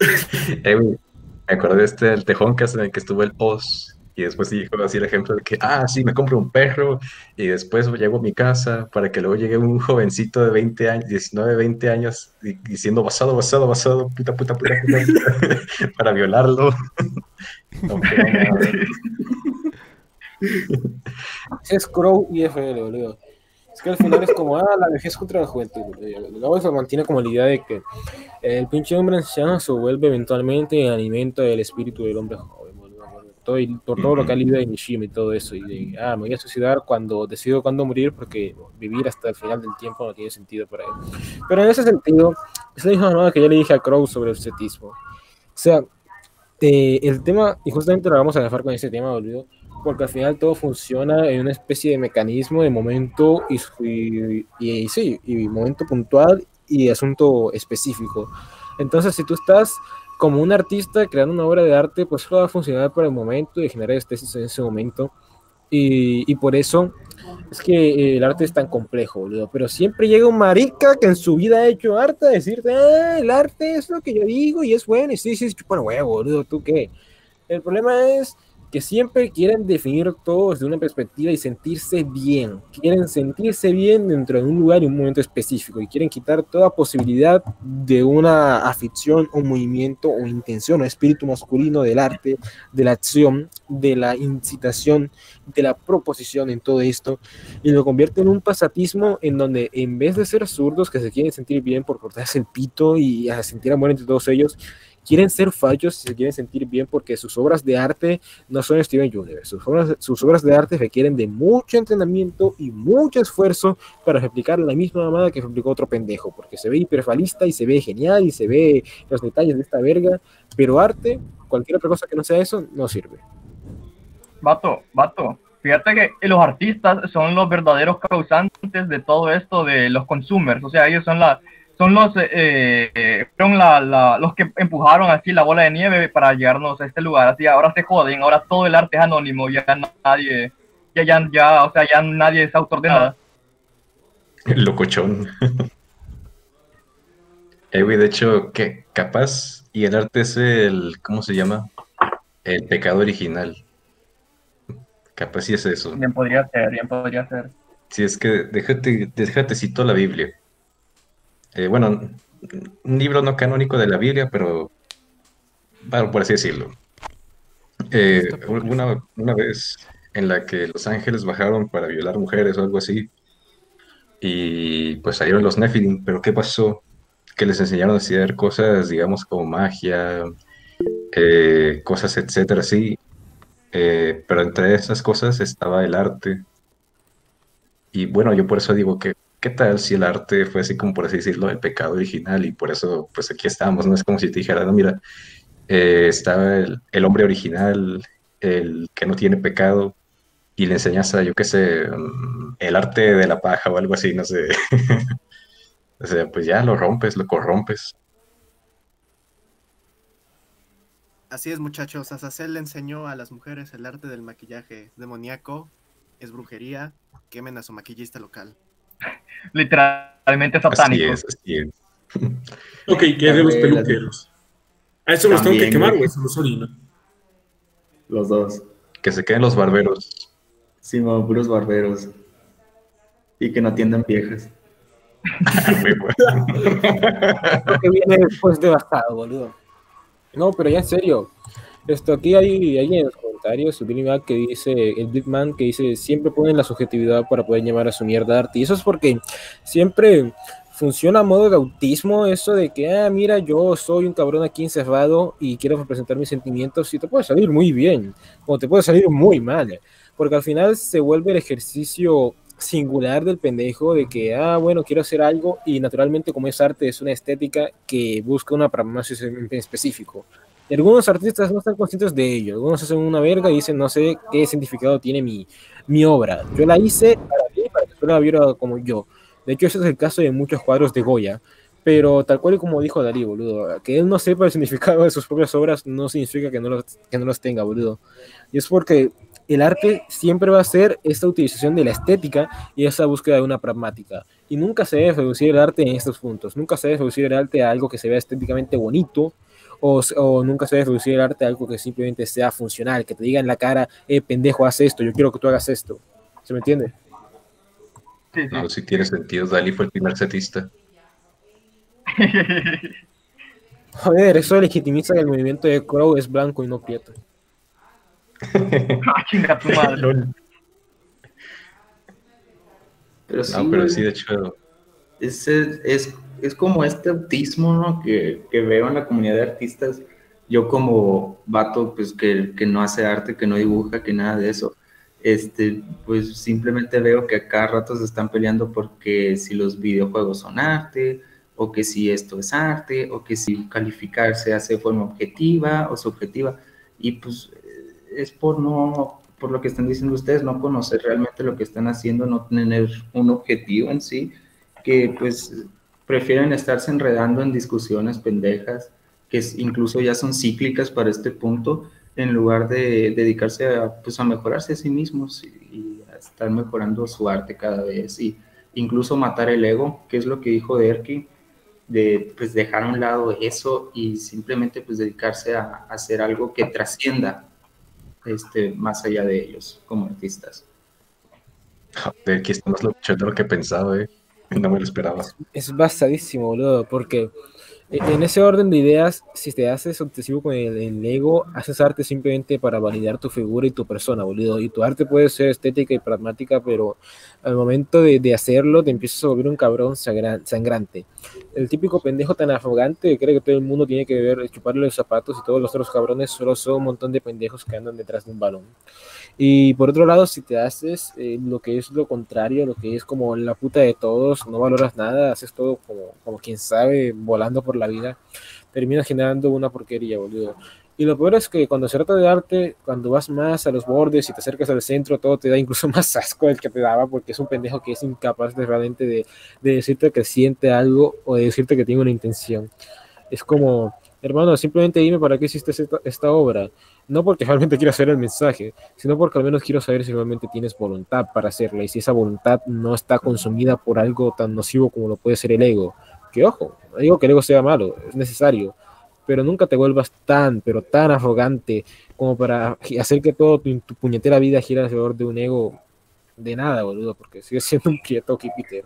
Eh, me acordé de este, el tejoncas en el que estuvo el post y después dijo así el ejemplo de que, ah, sí, me compro un perro y después llego a mi casa para que luego llegue un jovencito de 20 años, 19, 20 años di- diciendo basado, basado, basado, puta, puta, puta, puta, puta", para violarlo. Ese es Crow y FL, boludo. Es que al final es como, ah, la vejez contra la juventud. Luego se mantiene como la idea de que el pinche hombre anciano se vuelve eventualmente el alimento del espíritu del hombre joven, boludo. Todo, y por todo lo que ha leído de Mishima y todo eso. Y de, ah, me voy a suicidar cuando decido cuándo morir porque vivir hasta el final del tiempo no tiene sentido para él. Pero en ese sentido, es la misma que ya le dije a Crow sobre el cetismo. O sea, eh, el tema, y justamente lo vamos a dejar con ese tema, boludo, porque al final todo funciona en una especie de mecanismo de momento y, y, y sí, y momento puntual y asunto específico. Entonces, si tú estás como un artista creando una obra de arte, pues solo va a funcionar por el momento y generar estesis en ese momento. Y, y por eso es que eh, el arte es tan complejo, boludo. Pero siempre llega un marica que en su vida ha hecho arte a decirte, ah, el arte es lo que yo digo y es bueno. Y sí, sí, chupa huevo, boludo, ¿tú qué? El problema es que siempre quieren definir todo desde una perspectiva y sentirse bien. Quieren sentirse bien dentro de un lugar y un momento específico y quieren quitar toda posibilidad de una afición o movimiento o intención o espíritu masculino del arte, de la acción, de la incitación, de la proposición en todo esto y lo convierte en un pasatismo en donde en vez de ser zurdos que se quieren sentir bien por cortarse el pito y a sentir amor entre todos ellos, quieren ser fallos y se quieren sentir bien porque sus obras de arte no son Steven Universe. Sus obras, sus obras de arte requieren de mucho entrenamiento y mucho esfuerzo para replicar la misma mamada que replicó otro pendejo, porque se ve hiperfalista y se ve genial y se ve los detalles de esta verga, pero arte, cualquier otra cosa que no sea eso, no sirve. Vato, vato. Fíjate que los artistas son los verdaderos causantes de todo esto de los consumers. O sea, ellos son la, son los, eh, eh, fueron la, la, los que empujaron así la bola de nieve para llegarnos a este lugar. Así ahora se joden, ahora todo el arte es anónimo, ya nadie, ya, ya, ya o sea, ya nadie es autor de nada. Locochón. Eh, güey, de hecho, que capaz, y el arte es el, ¿cómo se llama? El pecado original. Capaz sí es eso. Bien podría ser, bien podría ser. Si es que déjate, déjate cito la Biblia. Eh, bueno, un libro no canónico de la Biblia, pero bueno, por así decirlo. Eh, una, una vez en la que los ángeles bajaron para violar mujeres o algo así, y pues salieron los Nephilim, pero ¿qué pasó? Que les enseñaron a hacer cosas, digamos, como magia, eh, cosas, etcétera, sí. Eh, pero entre esas cosas estaba el arte. Y bueno, yo por eso digo que, ¿qué tal si el arte fue así como por así decirlo, el pecado original? Y por eso, pues aquí estamos, no es como si te dijera, no, mira, eh, estaba el, hombre original, el que no tiene pecado, y le enseñas a, yo qué sé, mm, el arte de la paja o algo así, no sé. o sea, pues ya lo rompes, lo corrompes. Así es, muchachos. Azazel le enseñó a las mujeres el arte del maquillaje demoníaco, es brujería, quemen a su maquillista local. Literalmente Así satánico. es, así es. Ok, ¿qué es de los peluqueros? ¿A eso los tengo que quemar güey. o eso los orina? Los dos. Que se queden los barberos. Sí, mo, puros barberos. Y que no atiendan viejas. Lo que viene después devastado, boludo. No, pero ya en serio. Esto aquí hay alguien en los comentarios, que dice, el Big Man, que dice, siempre ponen la subjetividad para poder llamar a su mierda arte. Y eso es porque siempre funciona a modo de autismo eso de que, ah, mira, yo soy un cabrón aquí encerrado y quiero representar mis sentimientos y te puede salir muy bien, o te puede salir muy mal. Porque al final se vuelve el ejercicio singular del pendejo de que, ah, bueno, quiero hacer algo y naturalmente como es arte es una estética que busca una pragmasis en en específico. Y algunos artistas no están conscientes de ello, algunos hacen una verga y dicen, no sé qué significado tiene mi, mi obra. Yo la hice para mí, para que tú la viera como yo. De hecho, ese es el caso de muchos cuadros de Goya. Pero tal cual y como dijo Dalí, boludo, que él no sepa el significado de sus propias obras no significa que no los, que no los tenga, boludo. Y es porque el arte siempre va a ser esta utilización de la estética y esa búsqueda de una pragmática. Y nunca se debe reducir el arte en estos puntos. Nunca se debe reducir el arte a algo que se vea estéticamente bonito o, o nunca se debe reducir el arte a algo que simplemente sea funcional, que te diga en la cara, eh, pendejo, haz esto, yo quiero que tú hagas esto. ¿Se me entiende? Sí, sí. No, si tiene sentido. Dalí fue el primer setista. Joder, eso legitimiza que el movimiento de Crow es blanco y no prieto. Ah, tu madre. Pero sí, No, pero sí, de hecho, es, es, es como este autismo ¿no? que, que veo en la comunidad de artistas. Yo como vato pues, que, que no hace arte, que no dibuja, que nada de eso, este, pues simplemente veo que a cada rato se están peleando porque si los videojuegos son arte, o que si esto es arte, o que si calificar se hace de forma objetiva o subjetiva. Y pues eh, es por no, por lo que están diciendo ustedes, no conocer realmente lo que están haciendo, no tener un objetivo en sí, que pues prefieren estarse enredando en discusiones pendejas, que incluso ya son cíclicas para este punto, en lugar de dedicarse a, pues, a mejorarse a sí mismos y, a estar mejorando su arte cada vez y incluso matar el ego, que es lo que dijo Derky, de pues dejar a un lado eso y simplemente pues dedicarse a, hacer algo que trascienda este, más allá de ellos como artistas. joder, aquí está más de lo que pensaba, eh. No me lo esperaba. Es basadísimo, boludo, porque e- en ese orden de ideas, si te haces obsesivo con el, el ego, haces arte simplemente para validar tu figura y tu persona, boludo. Y tu arte puede ser estética y pragmática, pero al momento de, de hacerlo te empiezas a volver un cabrón sangra- sangrante. El típico pendejo tan arrogante que cree que todo el mundo tiene que ver, chuparle los zapatos y todos los otros cabrones solo son un montón de pendejos que andan detrás de un balón. Y por otro lado, si te haces eh, lo que es lo contrario, lo que es como la puta de todos, no valoras nada, haces todo como, como quien sabe, volando por la vida, terminas generando una porquería, boludo. Y lo peor es que cuando se trata de arte, cuando vas más a los bordes y te acercas al centro, todo te da incluso más asco del que te daba, porque es un pendejo que es incapaz de realmente de, de decirte que siente algo o de decirte que tiene una intención. Es como, hermano, simplemente dime para qué hiciste esta, esta obra. No porque realmente quiero hacer el mensaje, sino porque al menos quiero saber si realmente tienes voluntad para hacerla y si esa voluntad no está consumida por algo tan nocivo como lo puede ser el ego. Que ojo, no digo que el ego sea malo, es necesario, pero nunca te vuelvas tan, pero tan arrogante como para hacer que todo tu, puñetera vida gire alrededor de un ego de nada, boludo, porque sigues siendo un quieto Peter.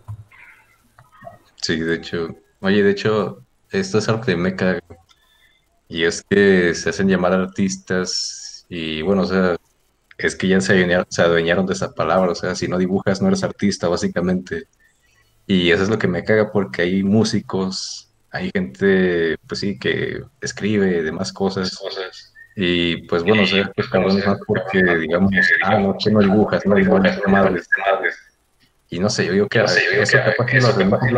Sí, de hecho. Oye, de hecho, esto es algo que me caga. Y es que se hacen llamar artistas y bueno, o sea, es que ya se adueñaron, se adueñaron de esa palabra. O sea, si no dibujas, no eres artista, básicamente. Y eso es lo que me caga porque hay músicos, hay gente, pues sí, que escribe demás cosas. Y pues bueno, sé, pues cabrones más porque, digamos, ah, no, que no dibujas, no dibujas, madres, madres. Y no sé, yo digo que eso capaz que los demás que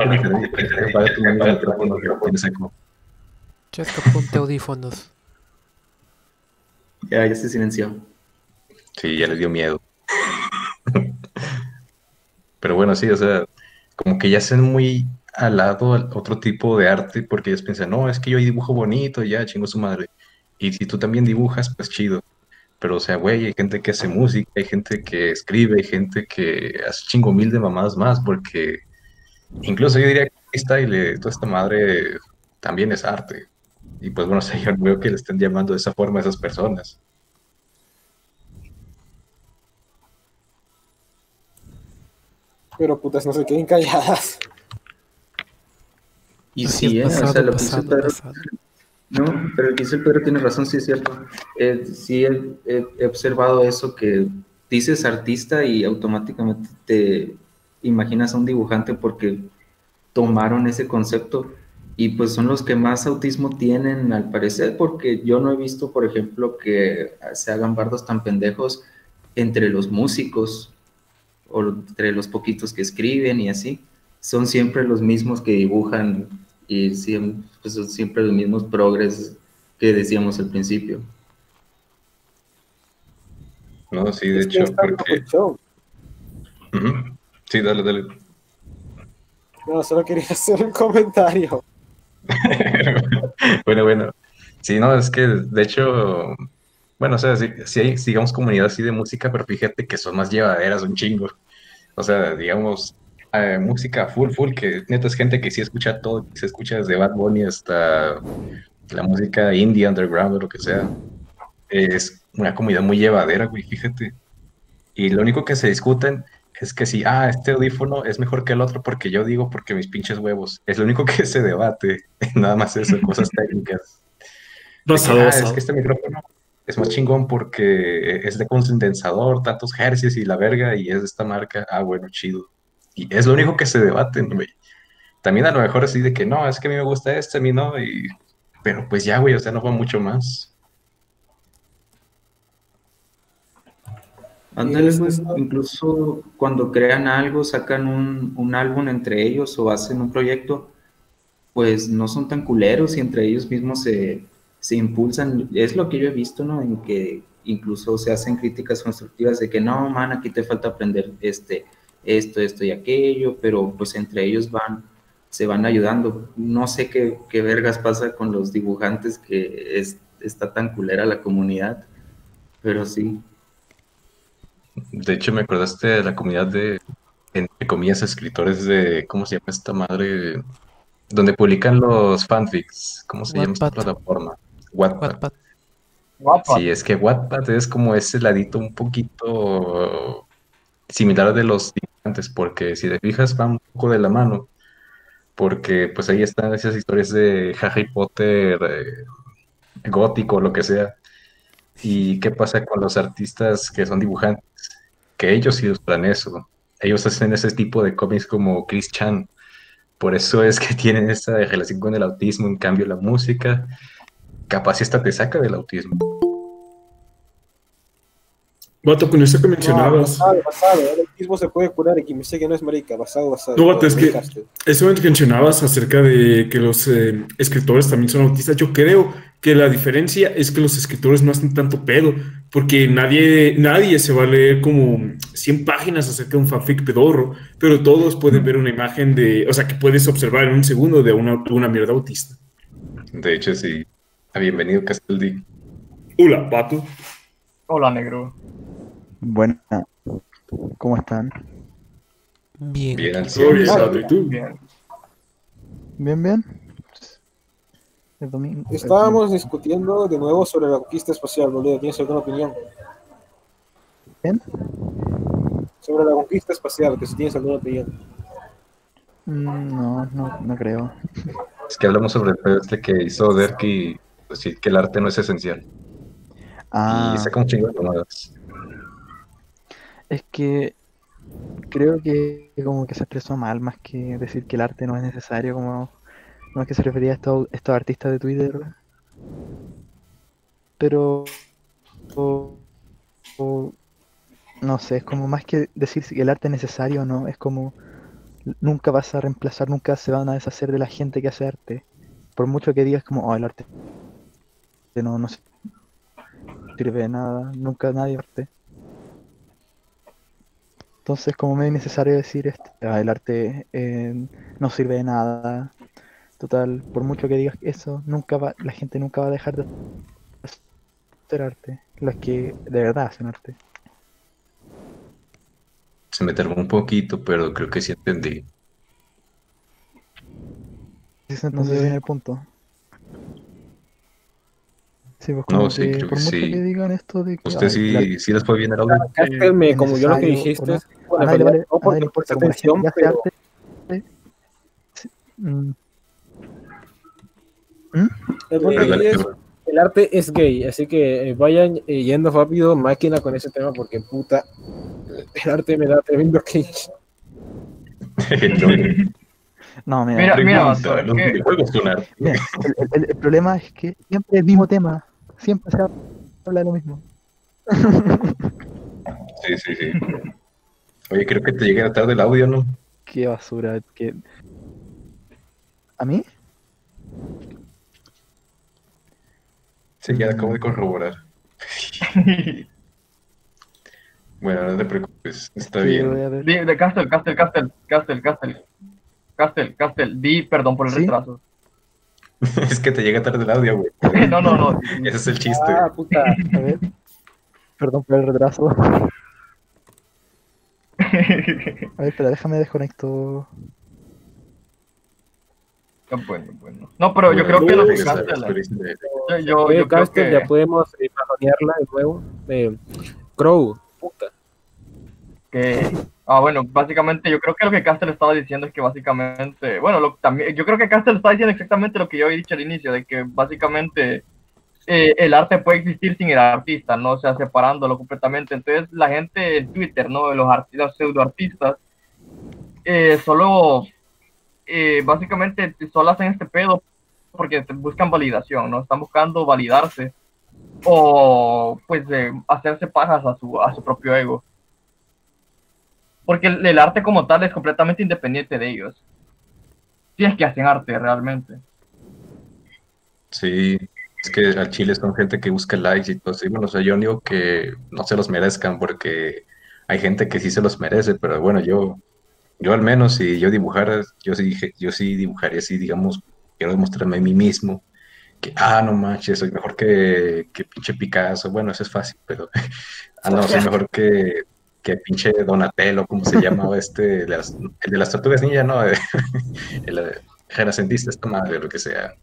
seco. Chesca, ponte audífonos. Ya, ya se silenció. Sí, ya les dio miedo. Pero bueno, sí, o sea, como que ya hacen muy al lado al otro tipo de arte porque ellos piensan, no, es que yo dibujo bonito, ya, chingo su madre. Y si tú también dibujas, pues chido. Pero, o sea, güey, hay gente que hace música, hay gente que escribe, hay gente que hace chingo mil de mamadas más, porque incluso yo diría que freestyle, toda esta madre también es arte. Y pues bueno, o sea, yo no veo que le estén llamando de esa forma a esas personas. Pero putas, no se queden calladas. Y Así sí, es, eh, o sea, lo que hizo pasado, Pedro, pasado. no, pero lo que hizo el Pedro tiene razón, sí es cierto. Eh, sí he, he- he observado eso que dices artista y automáticamente te imaginas a un dibujante porque tomaron ese concepto y pues son los que más autismo tienen al parecer porque yo no he visto, por ejemplo, que se hagan bardos tan pendejos entre los músicos o entre los poquitos que escriben y así. Son siempre los mismos que dibujan y siem- pues, son siempre los mismos progres que decíamos al principio. No, sí, de Es hecho, porque... Sí, dale, dale. No, solo quería hacer un comentario. bueno, bueno. Sí, no, es que de hecho, bueno, o sea, sí, sí hay, digamos, comunidad así de música, pero fíjate que son más llevaderas, un chingo. O sea, digamos, eh, música full, full, que neta es gente que sí escucha todo, se escucha desde Bad Bunny hasta la música indie, underground o lo que sea. Es una comunidad muy llevadera, güey, fíjate. Y lo único que se discuten es que si, ah, este audífono es mejor que el otro porque yo digo porque mis pinches huevos. Es lo único que se debate. Nada más eso, cosas técnicas. Basado, ah, es que este micrófono es más chingón porque es de condensador, tantos hercios y la verga, y es de esta marca. Ah, bueno, chido. Y es lo único que se debate, güey. También a lo mejor así de que no, es que a mí me gusta este, a mí no, y... pero pues ya, güey, o sea, no va mucho más. Ándale, es- pues, es- incluso cuando crean algo, sacan un, un álbum entre ellos o hacen un proyecto, pues no son tan culeros y entre ellos mismos se, se impulsan. Es lo que yo he visto, ¿no? En que incluso se hacen críticas constructivas de que no, man, aquí te falta aprender este, esto, esto y aquello, pero pues entre ellos van, se van ayudando. No sé qué, qué vergas pasa con los dibujantes que es, está tan culera la comunidad, pero sí. De hecho, me acordaste de la comunidad de, entre comillas, escritores de, ¿cómo se llama esta madre? Donde publican los fanfics. ¿Cómo se llama esta plataforma? Wattpad. Sí, es que Wattpad es como ese ladito un poquito similar al de los dibujantes, porque si te fijas va un poco de la mano, porque pues ahí están esas historias de Harry Potter eh, gótico, lo que sea. ¿Y qué pasa con los artistas que son dibujantes? Que ellos ilustran eso. Ellos hacen ese tipo de cómics como Chris Chan. Por eso es que tienen esa relación con el autismo. En cambio, la música, capaz y hasta te saca del autismo. Vato, con eso que No, mencionabas, basado, basado. El autismo se puede curar y quien que no es marica. Basado, basado. No, vato, es que- eso que mencionabas acerca de que los eh, escritores también son autistas, yo creo que la diferencia es que los escritores no hacen tanto pedo, porque nadie, nadie se va a leer como 100 páginas acerca de un fanfic pedorro, pero todos pueden ver una imagen de, o sea, que puedes observar en un segundo de una, una mierda autista. De hecho, sí. Ah, Bienvenido, Castaldi. Hola, vato. Hola, negro. Buena. ¿Cómo están? Bien. Bien al bien. Bien. Bien, bien. Domingo. Estábamos discutiendo de nuevo sobre la conquista espacial, boludo. ¿Tienes alguna opinión? ¿Bien? Sobre la conquista espacial, que si tienes alguna opinión. Mm, No, no, no creo. Es que hablamos sobre el pedo este que hizo Derky, decir que el arte no es esencial. Ah, Y saca un chingo de mamadas. es que creo que como que se expresó mal, más que decir que el arte no es necesario, como no es que se refería a estos, estos artistas de Twitter. Pero no sé, es como más que decir si el arte es necesario o no, es como nunca vas a reemplazar, nunca se van a deshacer de la gente que hace arte. Por mucho que digas como, oh, el arte no, no sirve de nada, nunca nadie arte. Entonces, como medio innecesario decir este, "Ah, el arte eh, no sirve de nada. Total, por mucho que digas eso, nunca va, la gente nunca va a dejar de hacer arte. Los que de verdad hacen arte. Se me tardó un poquito, pero creo que sí entendí. Sí, No si viene el punto. Sí, pues No, como sí, que creo por que mucho sí. que digan esto de que ¿Usted "Ay, el arte sí, sí les fue bien el audio? Como yo lo que dijiste, no, bueno, vale- realidad, no porque la atención, pero arte. sí, mm, el punto es, arte es gay, así que eh, vayan eh, yendo rápido, máquina con ese tema, porque puta, el arte me da tremendo cringe. No, mira, Mira, mira, mira, el, el- el problema es que siempre el mismo tema, siempre se habla de lo mismo. Sí, sí, sí. Oye, creo que te llegué a tarde el audio, ¿no? Qué basura, que... ¿A mí? Sí, ya acabo de corroborar. Bueno, no te preocupes, está Sí, bien. Di, de Castel, Castel, Castel, Castel, Castel. Castel, Castel, di perdón por el ¿Sí? retraso. Es que te llega tarde el audio, güey. No, no, no. Ese es el chiste. Ah, puta. A ver. Perdón por el retraso. A ver, espera, déjame desconecto. No, bueno, bueno. No, pero yo creo que lo que Yo, yo, Oye, yo creo Castel, que. ya podemos eh, de nuevo. Eh, Crow, puta. que ah bueno básicamente yo creo que lo que Castel estaba diciendo es que básicamente bueno lo, también yo creo que Castel está diciendo exactamente lo que yo había dicho al inicio de que básicamente eh, el arte puede existir sin el artista no o sea separándolo completamente entonces la gente en Twitter no los artistas pseudo artistas eh, solo eh, básicamente solo hacen este pedo porque buscan validación no están buscando validarse o pues eh, hacerse pajas a su a su propio ego porque el, arte como tal es completamente independiente de ellos. Si es que hacen arte realmente. Sí, es que al Chile son gente que busca likes y todo. Y bueno, o sea, yo digo que no se los merezcan porque hay gente que sí se los merece, pero bueno, yo, yo al menos si yo dibujara, yo sí, yo sí dibujaría así, digamos, quiero demostrarme a mí mismo que, ah, no manches, soy mejor que, que pinche Picasso. Bueno, eso es fácil, pero, ah, no, soy mejor que, que pinche Donatello, ¿cómo se llamaba este? las- el de las tortugas ninja, ¿no? el eh, renacentista, esta madre, lo que sea.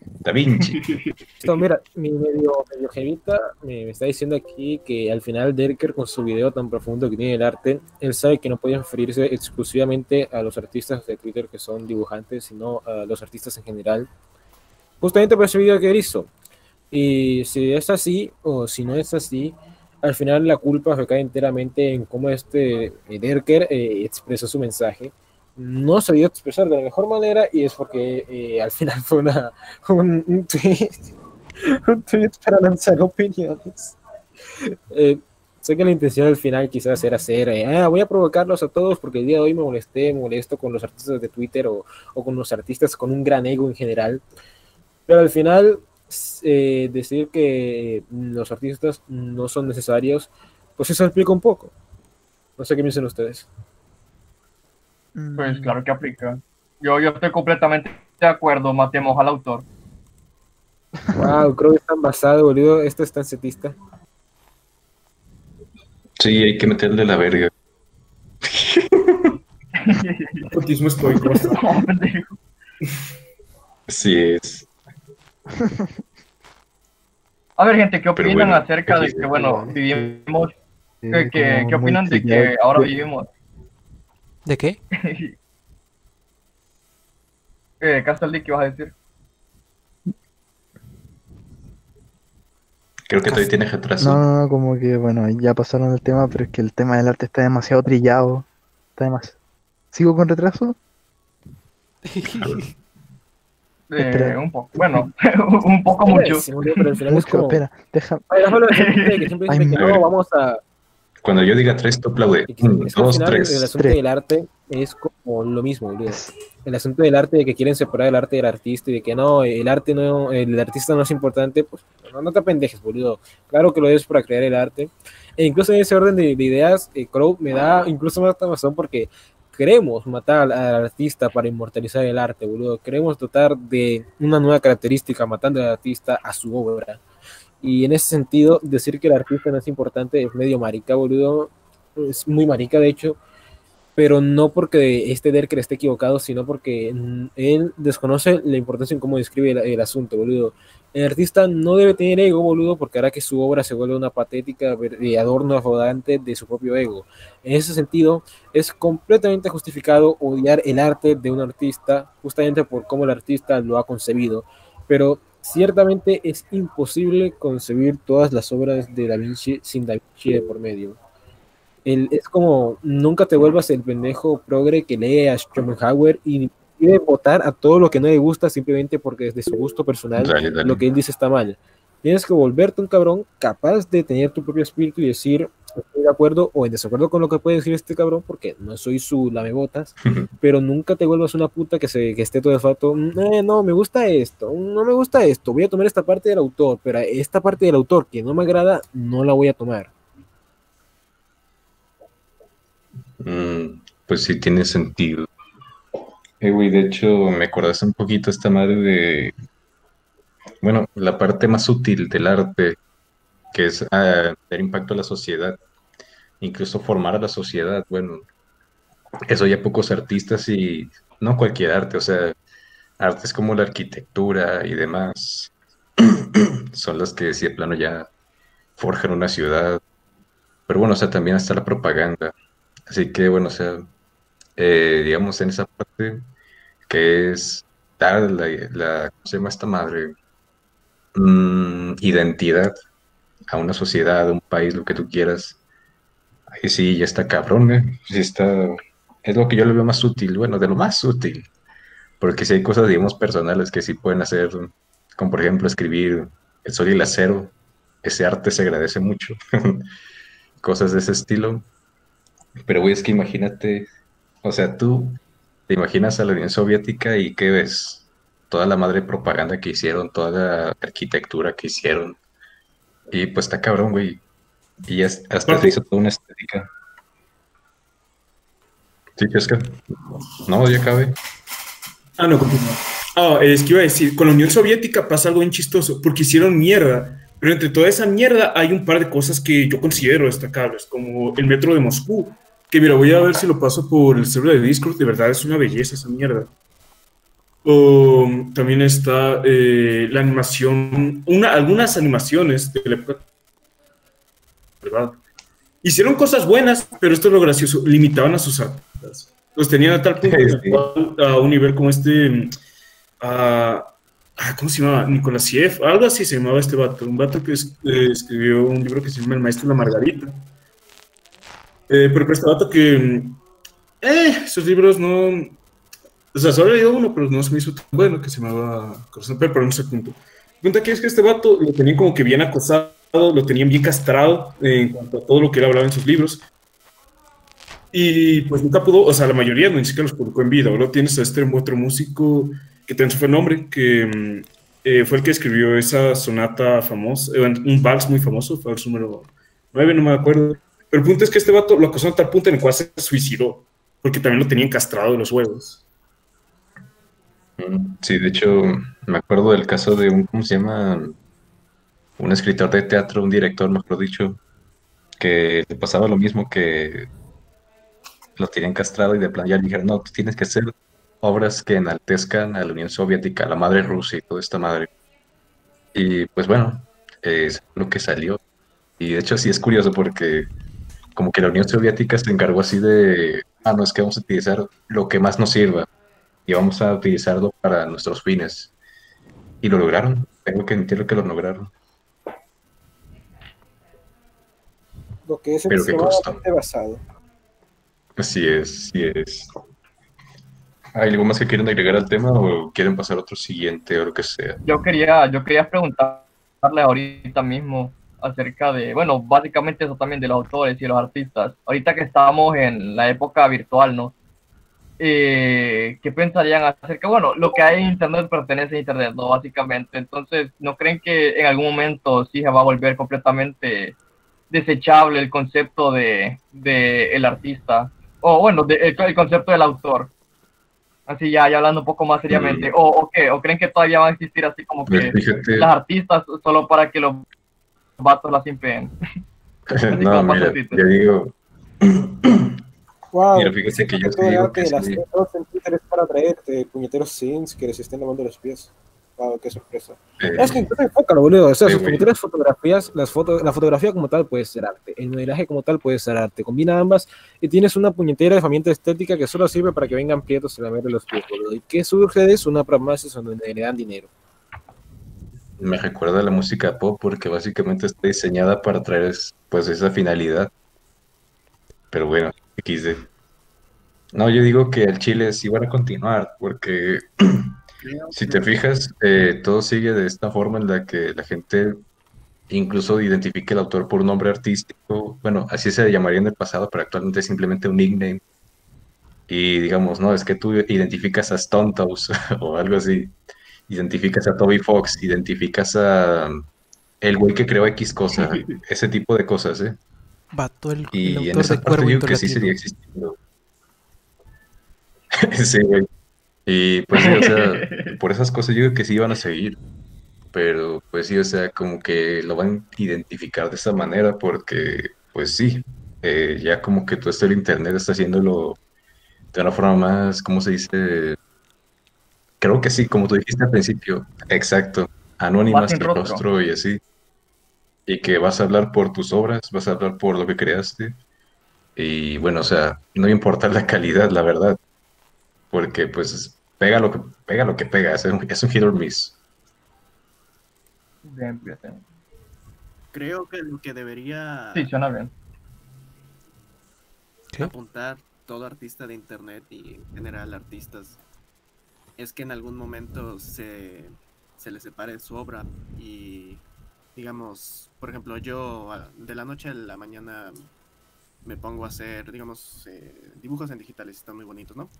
Da Vinci. Esto, mira, mi medio, medio jevita me, me está diciendo aquí que al final Derker, con su video tan profundo que tiene el arte, él sabe que no puede referirse exclusivamente a los artistas de Twitter que son dibujantes, sino a los artistas en general. Justamente por ese video que él hizo. Y si es así, o si no es así, al final la culpa recae enteramente en cómo este eh, Derker eh, expresó su mensaje. No sabía expresar de la mejor manera y es porque eh, al final fue una, un, tweet, para lanzar opiniones. Eh, sé que la intención al final quizás era hacer, eh, ah, voy a provocarlos a todos porque el día de hoy me molesté, molesto con los artistas de Twitter o, o con los artistas con un gran ego en general. Pero al final, decir que los artistas no son necesarios, pues eso explica un poco. No sé qué piensan ustedes. Pues claro que aplica. Yo, yo estoy completamente de acuerdo, matemos al autor. Wow, creo que es tan basado, boludo. Esto es tan setista. Sí, hay que meterle la verga. Nepotismo estoico. Sí es. A ver, gente, ¿qué opinan bueno, acerca de que, bueno, vivimos, Eh, como qué muy opinan de que ahora vivimos? ¿De qué? eh, Castle ¿qué vas a decir? Creo que todavía tiene retraso. No, no, no, como que, bueno, ya pasaron el tema, pero es que el tema del arte está demasiado trillado. Está demasiado... ¿Sigo con retraso? Eh, un poco, bueno, un poco mucho. Sí, boludo, pero al final es Mucho, como... espera, deja... Ay, que siempre Ay, dice que madre. no, vamos a... Cuando yo diga tres, tú aplaude. Es que, Un, es que al dos, final el tres. asunto Tres. del arte es como lo mismo, boludo. El asunto del arte, de que quieren separar el arte del artista y de que no, el arte no, el artista no es importante, pues no, no te apendejes, boludo. Claro que lo debes para crear el arte. E incluso en ese orden de, de ideas, eh, Crow me da incluso más razón porque queremos matar al, al artista para inmortalizar el arte, boludo. Queremos dotar de una nueva característica matando al artista a su obra. Y en ese sentido, decir que el artista no es importante es medio marica, boludo. Es muy marica, de hecho. Pero no porque este Derker esté equivocado, sino porque él desconoce la importancia en cómo describe el, el asunto, boludo. El artista no debe tener ego, boludo, porque hará que su obra se vuelva una patética ver- eh, adorno arrogante de su propio ego. En ese sentido, es completamente justificado odiar el arte de un artista, justamente por cómo el artista lo ha concebido. Pero ciertamente es imposible concebir todas las obras de Da Vinci sin Da Vinci de por medio. El- es como nunca te vuelvas el pendejo progre que lee a Schopenhauer y quiere votar a todo lo que no le gusta simplemente porque desde su gusto personal Dale, dale. lo que él dice está mal. Tienes que volverte un cabrón capaz de tener tu propio espíritu y decir estoy de acuerdo o en desacuerdo con lo que puede decir este cabrón porque no soy su lamebotas, pero nunca te vuelvas una puta que, se, que esté todo el fato, "Eh, no, me gusta esto, no me gusta esto, voy a tomar esta parte del autor, pero esta parte del autor que no me agrada, no la voy a tomar. Mm, pues sí, tiene sentido. Eh, güey, de hecho, me acordaste un poquito esta madre de, bueno, la parte más útil del arte, que es dar impacto a la sociedad, incluso formar a la sociedad. Bueno, eso ya pocos artistas y no cualquier arte, o sea, artes como la arquitectura y demás, son las que, sí, de plano ya forjan una ciudad. Pero bueno, o sea, también hasta la propaganda. Así que bueno, o sea, eh, digamos en esa parte que es dar la, la- ¿cómo se llama esta madre? Mm, identidad a una sociedad, a un país, lo que tú quieras. Ahí sí, ya está cabrón, ¿eh? Sí está, es lo que yo le veo más útil, bueno, de lo más útil. Porque si hay cosas, digamos, personales que sí pueden hacer, como por ejemplo escribir El Sol y el Acero, ese arte se agradece mucho. Cosas de ese estilo. Pero, güey, es que imagínate, o sea, tú te imaginas a la Unión Soviética y ¿qué ves? Toda la madre propaganda que hicieron, toda la arquitectura que hicieron. Y pues está cabrón, güey. Y es- hasta se hizo toda una estética. ¿Sí, Oscar? No, ya cabe. Ah, no, continúa. Ah, es que iba a decir, con la Unión Soviética pasa algo bien chistoso, porque hicieron mierda, pero entre toda esa mierda hay un par de cosas que yo considero destacables, como el metro de Moscú, que mira, voy a ver si lo paso por el server de Discord, de verdad es una belleza esa mierda. También está eh, la animación, una, algunas animaciones de la época. Hicieron cosas buenas, pero esto es lo gracioso, limitaban a sus artistas. Los tenían a tal punto Sí. a un nivel como este, ah, ¿cómo se llamaba? Nicolasiev, algo así se llamaba este vato, un vato que es- eh, escribió un libro que se llama El Maestro y la Margarita. Eh, pero este vato que, eh, sus libros no, o sea, solo leído uno, pero no se me hizo tan bueno, que se llamaba Perro, pero no sé punto. El punto aquí es que este vato lo tenían como que bien acosado, lo tenían bien castrado en cuanto a todo lo que él hablaba en sus libros. Y pues nunca pudo, o sea, la mayoría no ni siquiera los publicó en vida. Luego tienes a este otro músico que también fue el nombre, que eh, fue el que escribió esa sonata famosa, eh, un vals muy famoso, vals número 9, no me acuerdo. Pero el punto es que este vato lo acosó a tal punto en el cual se suicidó, porque también lo tenían castrado de los huevos. Sí, de hecho, me acuerdo del caso de un, ¿cómo se llama? Un escritor de teatro, un director, mejor dicho, que le pasaba lo mismo que lo tenían castrado y de plan ya le dijeron, no, tú tienes que hacer obras que enaltezcan a la Unión Soviética, a la madre Rusia y toda esta madre. Y pues bueno, es lo que salió. Y de hecho sí es curioso porque como que la Unión Soviética se encargó así de, ah, no, es que vamos a utilizar lo que más nos sirva y vamos a utilizarlo para nuestros fines. Y lo lograron. Tengo que admitirlo que lo lograron. Lo que es Pero qué costo. extremadamente basado. Así es, así es. ¿Hay algo más que quieren agregar al tema o quieren pasar a otro siguiente o lo que sea? Yo quería, yo quería preguntarle ahorita mismo acerca de, bueno, básicamente eso también de los autores y los artistas. Ahorita que estamos en la época virtual, ¿no? Eh, ¿Qué pensarían acerca? Bueno, lo que hay en Internet pertenece a Internet, ¿no? Básicamente. Entonces, ¿no creen que en algún momento sí se va a volver completamente desechable el concepto de, de el artista? O bueno, de- el, el concepto del autor. Así ya, ya hablando un poco más seriamente. O, o qué? ¿O creen que todavía van a existir así como que Pues fíjate, las artistas solo para que los vatos las impeen? no, mira, digo, Wow, Mira, fíjate que yo el digo que las sí. en Twitter es para traerte puñeteros sims que les estén lavando los pies. Wow, qué sorpresa. eh, Es que entonces enfócalo, boludo. O sea, sus puñeteras fotografías, las fotos, la fotografía como tal puede ser arte. El modelaje como tal puede ser arte. Combina ambas y tienes una puñetera herramienta estética que solo sirve para que vengan prietos a lamerle los pies, boludo. ¿Y qué surge de eso? Una pragmasis donde le dan dinero. me recuerda a la música pop porque básicamente está diseñada para traer pues esa finalidad. Pero bueno, XD. No, yo digo que el Chile sí van a continuar porque Si te fijas, eh, todo sigue de esta forma en la que la gente incluso identifique el autor por un nombre artístico. Bueno, así se llamaría en el pasado, pero actualmente es simplemente un nickname. Y digamos, no, es que tú identificas a Stone Toes o algo así. Identificas a Toby Fox, identificas a um, el güey que creó X cosa, ese tipo de cosas, ¿eh? Vato, el, el Y en esa de parte Cuervo digo que sí seguía existiendo. Sí, güey. Y pues sí, o sea, por esas cosas yo digo que sí van a seguir. Pero pues sí, o sea, como que lo van a identificar de esa manera porque, pues sí, eh, ya como que todo esto del internet está haciéndolo de una forma más, ¿cómo se dice? Creo que sí, como tú dijiste al principio, exacto, anónima, Más sin sin rostro. rostro y así. Y que vas a hablar por tus obras, vas a hablar por lo que creaste. Y bueno, o sea, no importa la calidad, la verdad. Porque pues pega lo que pega, lo que pega, es un, es un hit or miss. Bien, bien, bien. Creo que lo que debería Sí, suena bien. Apuntar todo artista de internet y en general artistas es que en algún momento se, se le separe su obra y digamos, por ejemplo, yo a- de la noche a la mañana me pongo a hacer, digamos, eh, dibujos en digitales, están muy bonitos, ¿no?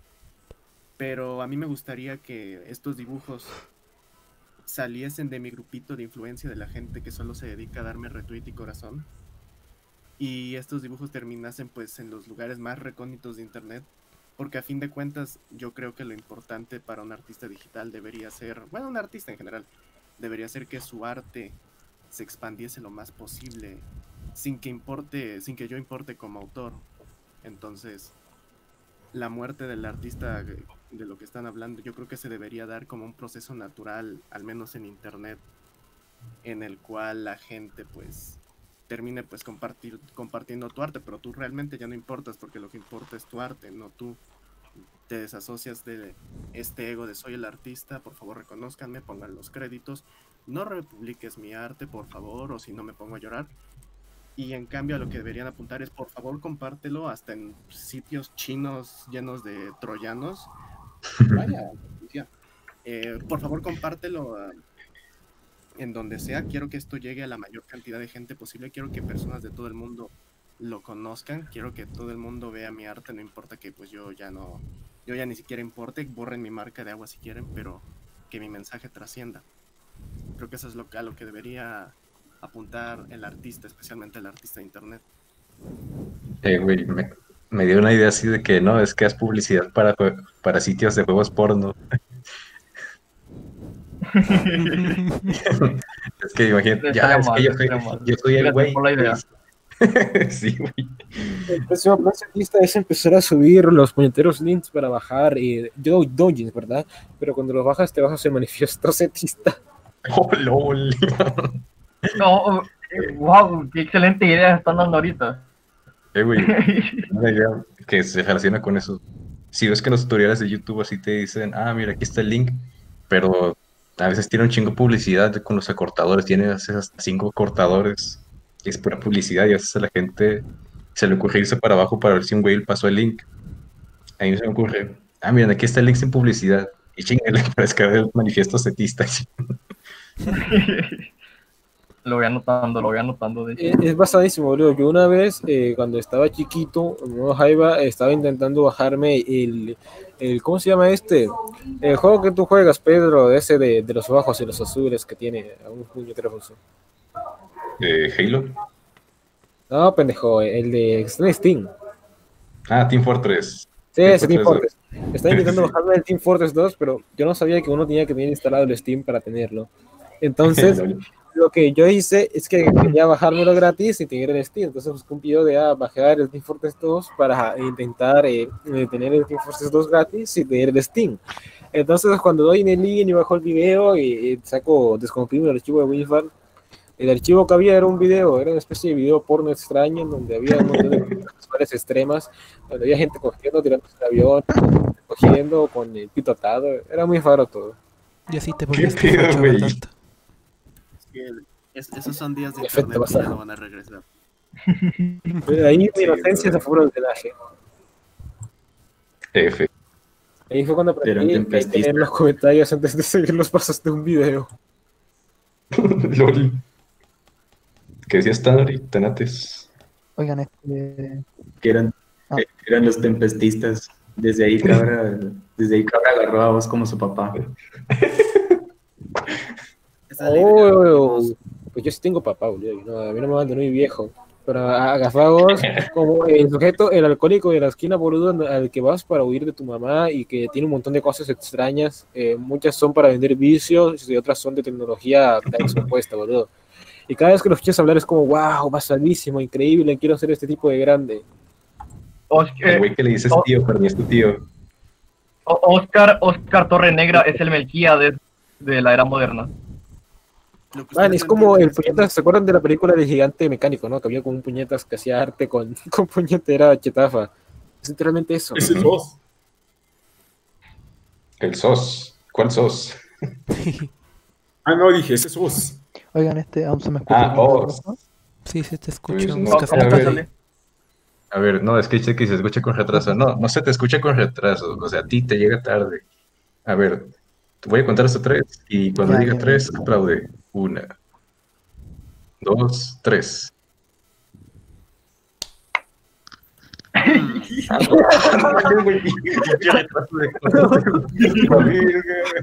Pero a mí me gustaría que estos dibujos saliesen de mi grupito de influencia de la gente que solo se dedica a darme retweet y corazón y estos dibujos terminasen pues en los lugares más recónditos de internet porque a fin de cuentas yo creo que lo importante para un artista digital debería ser, bueno, un artista en general, debería ser que su arte se expandiese lo más posible sin que importe, sin que yo importe como autor. Entonces, la muerte del artista de de lo que están hablando, yo creo que se debería dar como un proceso natural, al menos en internet, en el cual la gente pues termine pues compartir, compartiendo tu arte, pero tú realmente ya no importas porque lo que importa es tu arte, no tú te desasocias de este ego de soy el artista, por favor reconozcanme, pongan los créditos, no republiques mi arte, por favor, o si no me pongo a llorar. Y en cambio a lo que deberían apuntar es por favor compártelo hasta en sitios chinos llenos de troyanos. Vaya, ya. Eh, por favor compártelo ah, en donde sea. Quiero que esto llegue a la mayor cantidad de gente posible. Quiero que personas de todo el mundo lo conozcan. Quiero que todo el mundo vea mi arte. No importa que pues yo ya no, yo ya ni siquiera importe. Borren mi marca de agua si quieren, pero que mi mensaje trascienda. Creo que eso es lo que, a lo que debería apuntar el artista, especialmente el artista de internet. Eh, güey, me, me dio una idea así de que no, es que haz publicidad para, para sitios de juegos porno. Es que imagínate, ya, es que yo soy, yo soy el güey. por la idea. Sí, güey. El próximo plan artista es empezar a subir los puñeteros links para bajar y do- doujins, ¿verdad? Pero cuando los bajas te vas a hacer manifiesto setista. Oh, lol. No, wow, qué excelente idea están dando ahorita. Eh, güey, una idea que se relaciona con eso. Si ves que en los tutoriales de YouTube así te dicen, ah, mira, aquí está el link, pero a veces tiene un chingo de publicidad con los acortadores, tiene hasta cinco cortadores. es pura publicidad y a veces a la gente se le ocurre irse para abajo para ver si un güey pasó el link. A mí se me ocurre, ah, miren, aquí está el link sin publicidad. Y chingale para descargar el manifiesto setista. Lo voy anotando, lo voy anotando. De hecho. Es, es basadísimo, boludo. Yo una vez, eh, cuando estaba chiquito, Jaiba, estaba intentando bajarme el, el. ¿Cómo se llama este? El juego que tú juegas, Pedro, ese de, de los bajos y los azules que tiene a un puñetero. Eh, Halo. No, pendejo, el de Extreme Steam. Ah, Team Fortress. Sí, ese Team Fortress. Estaba intentando bajarme el Team Fortress 2, pero yo no sabía que uno tenía que tener instalado el Steam para tenerlo. Entonces, lo que yo hice es que quería bajármelo gratis y tener el Steam. Entonces busqué un video de ah, bajar el Team Fortress 2 para intentar eh, eh, tener el Team Fortress 2 gratis y tener el Steam. Entonces cuando doy en el link y bajo el video y, y saco, descomprimo el archivo de WinFAR, el archivo que había era un video, era una especie de video porno extraño en donde había un montón de sexuales extremas, donde había gente cogiendo, tirándose el avión, cogiendo con el pito atado, era muy raro todo. Y así te ¿Qué volviste pedo, facho, güey? ¿verdad? Que es- esos son días de Efecto internet que ya no van a regresar. Ahí mi inocencia se fue por el drenaje. F. Ahí fue cuando aprendí leer los comentarios antes de seguir los pasos de un video. LOL. ¿Qué decías, Tanori? Tanates. Oigan, este. que eran, Ah. que eran los tempestistas. Desde ahí Cabra, desde ahí Cabra agarró a vos como su papá. Oh, pues yo sí tengo papá, boludo. no, a mí no me mandan muy viejo. Pero a Gafagos, como el sujeto, el alcohólico de la esquina, boludo, al que vas para huir de tu mamá y que tiene un montón de cosas extrañas. eh, muchas son para vender vicios y otras son de tecnología expuesta, boludo. Y cada vez que los escuchas hablar es como, wow, basadísimo, increíble, quiero ser este tipo de grande. Os- El eh, güey que le dices oh. tío, pero ni es tu tío. Oscar, Oscar Torre Negra es el Melquíades de la era moderna. Lo que Man, es como el puñetas, ¿se acuerdan de la película del gigante mecánico, no? Que había como un puñetas que hacía arte con, con puñetera chetafa. Es literalmente eso. Ese es vos. El SOS. ¿Cuál SOS? Ah, no, dije, ese es vos. Oigan, este, aún se me escucha. Ah, oh. Sí, se te Pues escucha. no, un ¿Cómo- café cómo a ver. sale? A ver, no, es que dice que se escucha con retraso. No, no se te escucha con retraso. O sea, a ti te llega tarde. A ver, te voy a contar hasta tres. Y cuando Ya, diga ya. tres, aplaude. Una, dos, tres.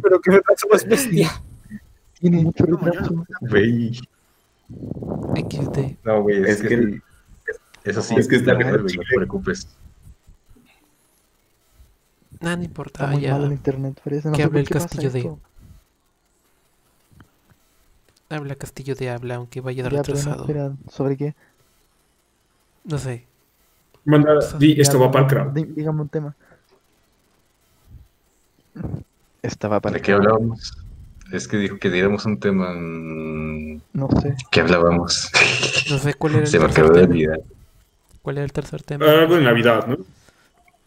Pero que retraso más bestia. Tiene mucho retraso. Güey. No, güey, es, Es que, que- sí. Eso sí, es que está güey, no te preocupes. Nada, no importa. Ya. mal el internet, parece. No Que hable el qué castillo de- esto. Habla Castillo de habla, aunque vaya Ya, pero no, retrasado. espera, ¿sobre qué? No sé. Manda, di, esto va para el crowd. dí- Dígame un tema. Estaba para ¿De qué hablábamos? Es que dijo que diéramos un tema. mm, No sé. ¿Qué hablábamos? No sé cuál era el Se me tercer acabó de tema. olvidar. ¿Cuál era el tercer tema? Algo de Navidad, ¿no?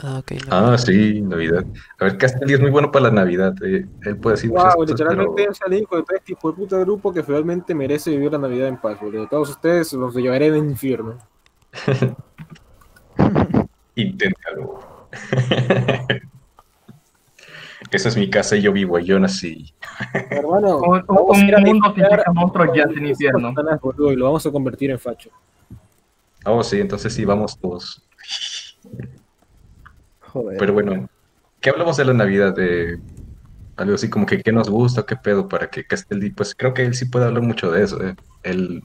Ah. Ah, sí, Navidad. A ver, Castelli es muy bueno para la Navidad. eh, Él puede decir Wow, cosas, literalmente pero es el hijo de todo este hijo de puta grupo que realmente merece vivir la Navidad en paz, boludo. Todos ustedes los llevaré al infierno. inténtalo. Esa es mi casa y yo vivo, y yo nací. Hermano, Un, vamos un a ir a mundo muchos monstruos ya sin esas infierno. boludo, y lo vamos a convertir en facho. Oh, sí, entonces sí, vamos todos. Joder. Pero bueno, ¿qué hablamos de la Navidad? De algo así como que qué nos gusta o qué pedo para que Castelli, pues creo que él sí puede hablar mucho de eso. eh. Él,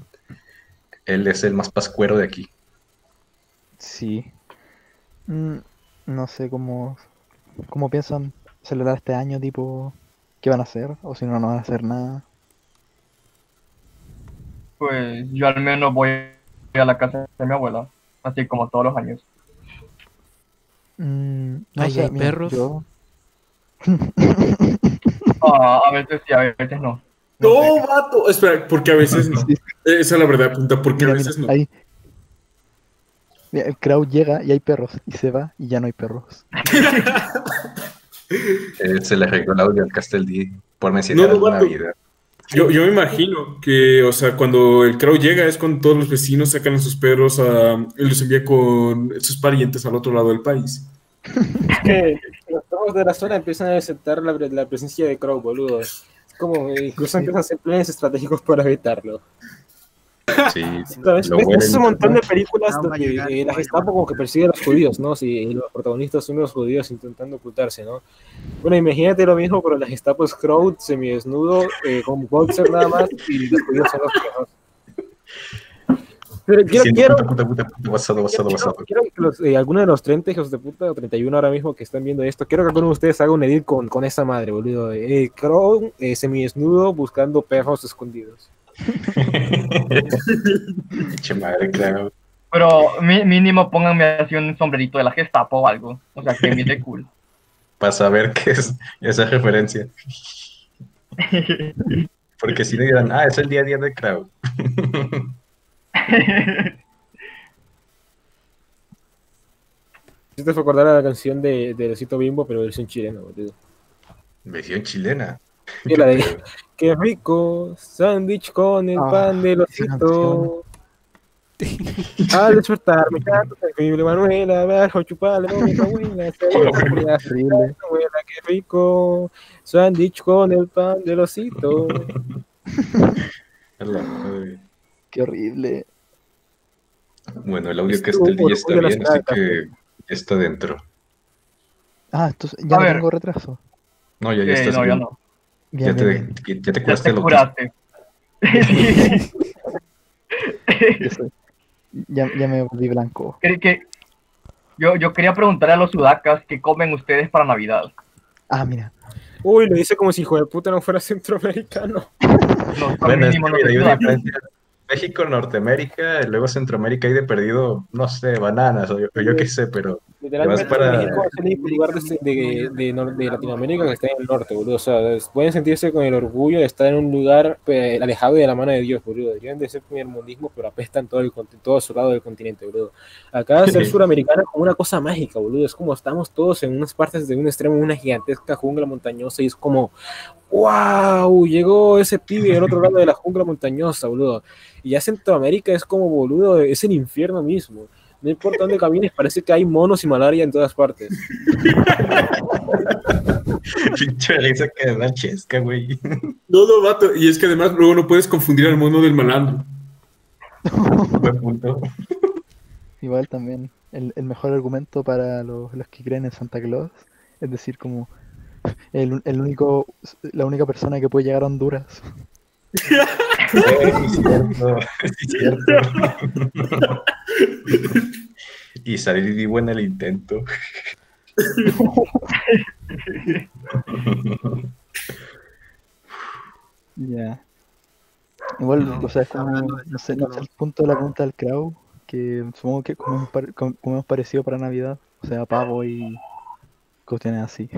él es el más pascuero de aquí. Sí. Mm, no sé cómo, cómo piensan celebrar este año, tipo, ¿qué van a hacer? O si no, no van a hacer nada. Pues yo al menos voy a la casa de mi abuela, así como todos los años. Mm, no Ahí sé, hay mira, perros. yo- Ah, a veces sí, a veces no. No No, sé. vato. Espera, porque a veces no. Esa es la verdad, punta, porque a veces mira, no. ahí. Mira, el crowd llega y hay perros, y se va y ya no hay perros. Eh, se le arregló el audio al Castelli por mencionar No, no, la vato. Yo, yo me imagino que, o sea, cuando el Crow llega es cuando todos los vecinos sacan a sus perros a, y los envía con sus parientes al otro lado del país. Es que los perros de la zona empiezan a aceptar la, la presencia de Crow, boludo. Es como, eh, incluso empiezan a hacer planes estratégicos para evitarlo. Sí, ¿Sabes? lo ¿Ves? huelen. ¿Ves un montón de películas donde eh, la Gestapo como que persigue a los judíos, ¿no? Si los protagonistas son los judíos intentando ocultarse, ¿no? Bueno, imagínate lo mismo, pero la Gestapo es Crowd, semidesnudo, eh, con boxer nada más, y los judíos son los perros. Pero quiero, quiero, puta, puta, puta, puta, basado, basado, quiero, basado. quiero que los, eh, alguno de los 30 hijos de puta, o 31 ahora mismo que están viendo esto, quiero que alguno de ustedes haga un edit con, con esa madre, boludo. Eh, Crow, eh, semidesnudo, buscando perros escondidos. Pinche madre, claro. Pero mi- mínimo pónganme así un sombrerito de la Gestapo o algo. O sea, que mire cool. Para saber qué es esa referencia. Porque si no dirán, ah, es el día a día de Crowd. Si te fue acordar a la canción de, de Osito Bimbo, pero versión chilena, boludo. Versión chilena. Y la de Qué rico, sándwich con el Ah, pan del esa osito. Al despertar me canto terrible Manuela, abajo chuparle no mi abuela, qué rico, sándwich con el pan del osito. A la madre. Qué horrible. Bueno, el audio que está, ya está por bien, así que está dentro. Ah, entonces ya no tengo retraso. No, ya, ya Eh, estás no, ya no. Bien, Ya bien, te, bien. ya te Ya curaste te. Ya, soy- ya, ya me volví blanco. Que- que- yo, yo quería preguntarle a los sudacas qué comen ustedes para Navidad. Ah, mira. Uy, lo dice como si hijo de puta no fuera centroamericano. Los Bueno, es que mínimo no mira, hay son una sudacas. diferencia. México, Norteamérica, y luego Centroamérica hay de perdido, no sé, bananas o yo, o yo qué sé, pero Literalmente para- México es el único lugar de, de, de, nor- de Latinoamérica que está en el norte, boludo. O sea, pueden sentirse con el orgullo de estar en un lugar eh, alejado de la mano de Dios, boludo. Deberían de ser primer mundismo, pero apestan todo el todo su lado del continente, boludo. Acá ser suramericano es como una cosa mágica, boludo. Es como estamos todos en unas partes de un extremo, una gigantesca jungla montañosa y es como, wow, llegó ese pibe del otro lado de la jungla montañosa, boludo. Y ya Centroamérica es como, boludo, es el infierno mismo. No importa dónde camines, parece que hay monos y malaria en todas partes. pinche risa que da chesca, güey. No, no, vato. Y es que además luego no puedes confundir al mono del malandro. Buen punto. Igual también el, el mejor argumento para los, los que creen en Santa Claus es decir como el, el único la única persona que puede llegar a Honduras. Sí, cierto, sí, cierto. Y salir vivo en el intento. Ya. Igual, No, o sea, no sé, no sé el punto de la pregunta del Crow, que supongo que como hemos, par- como- como hemos parecido para Navidad, o sea, pavo y cuestiones así.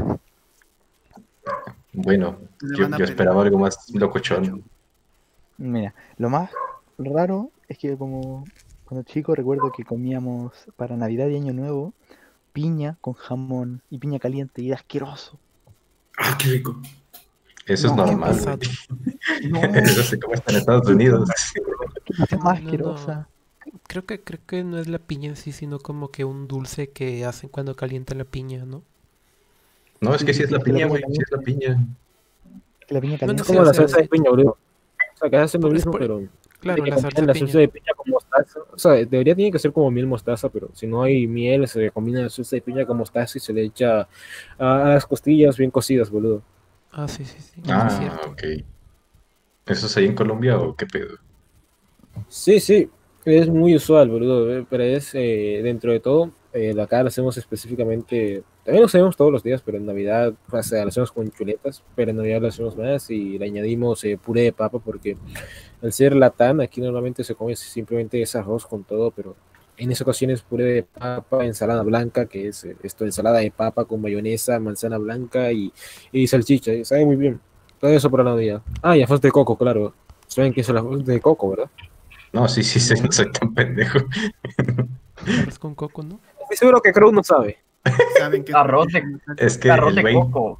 Bueno, yo, yo esperaba algo más locochón. Mira, lo más raro es que como cuando chico recuerdo que comíamos para Navidad y Año Nuevo piña con jamón y piña caliente y era asqueroso. Ah, qué rico. Eso No, es normal. No, Eso se come hasta en Estados Unidos. qué cosa más No, no. asquerosa. Creo que, creo que no es la piña en sí, sino como que un dulce que hacen cuando calientan la piña, ¿no? No, es que sí es la piña, güey. Sí es la piña. La piña Bueno, caliente. Es como o la salsa de piña, boludo. O sea, que hacen lo Es mismo, por- pero Claro, la salsa la de salsa piña. de piña con mostaza. O sea, debería tiene que ser como miel mostaza, pero si no hay miel, se combina la salsa de piña con mostaza y se le echa a, a las costillas bien cocidas, boludo. Ah, sí, sí, sí. es Ah, cierto. ok. ¿Eso es ahí en Colombia o qué pedo? Sí, sí, es muy usual, boludo, eh, pero es eh, dentro de todo, eh, acá lo hacemos específicamente, también lo hacemos todos los días, pero en Navidad o sea, lo hacemos con chuletas, pero en Navidad lo hacemos más y le añadimos eh, puré de papa porque al ser latán, aquí normalmente se come simplemente ese arroz con todo, pero en esa ocasión es puré de papa, ensalada blanca, que es eh, esto, ensalada de papa con mayonesa, manzana blanca y, y salchicha, y sabe muy bien. Todo eso para Navidad. Ah, y arroz de coco, claro. Saben que es el arroz de coco, ¿verdad? No, sí, sí, sí, no soy tan pendejo. Arroz con coco, ¿no? Estoy seguro que Crow no sabe. ¿Saben qué? Arroz de- Es que Arroz de coco.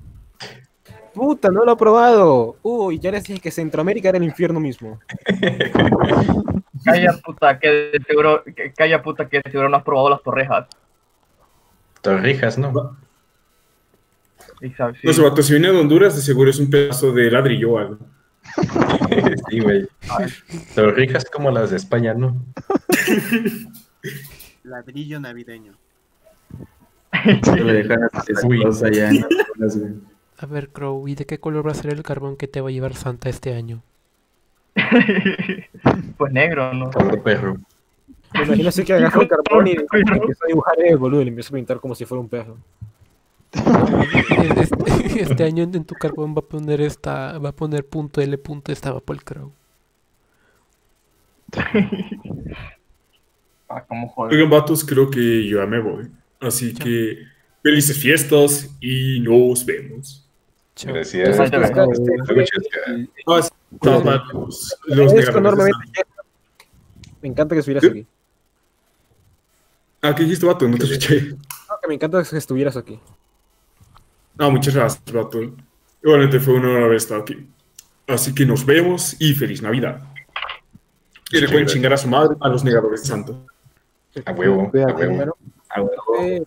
puta, no lo he probado. Uy, ya les dije que Centroamérica era el infierno mismo. Calla puta, que de seguro, que, calla puta, que seguro no has probado las torrejas. Torrijas, ¿no? Sí. No sé, vato, si viene de Honduras, de seguro es un pedazo de ladrillo o algo. sí, güey. Torrijas como las de España, ¿no? Ladrillo navideño. A ver, Crow, ¿y de qué color va a ser el carbón que te va a llevar Santa este año? pues negro, ¿no? Color perro. Me imagino así que agarro el carbón y empiezo a dibujar el boludo y le empiezo a pintar como si fuera un perro. Este, este año en tu carbón va a poner esta, va a poner punto L punto estaba por el Crow. Como joder. Oigan, vatos, creo que yo ya me voy. Así Chao. que felices fiestas y nos vemos. Chao. Gracias. Ah, los, los. Me encanta que estuvieras ¿Qué? aquí. Ah, ¿qué dijiste, vato? No te escuché. No, que me encanta que estuvieras aquí. Ah, muchas gracias, vato. Igualmente fue un honor haber estado aquí. Así que nos vemos y feliz Navidad. Y recuerden chingar a su madre a los negadores de Santa. A huevo, a huevo. A huevo.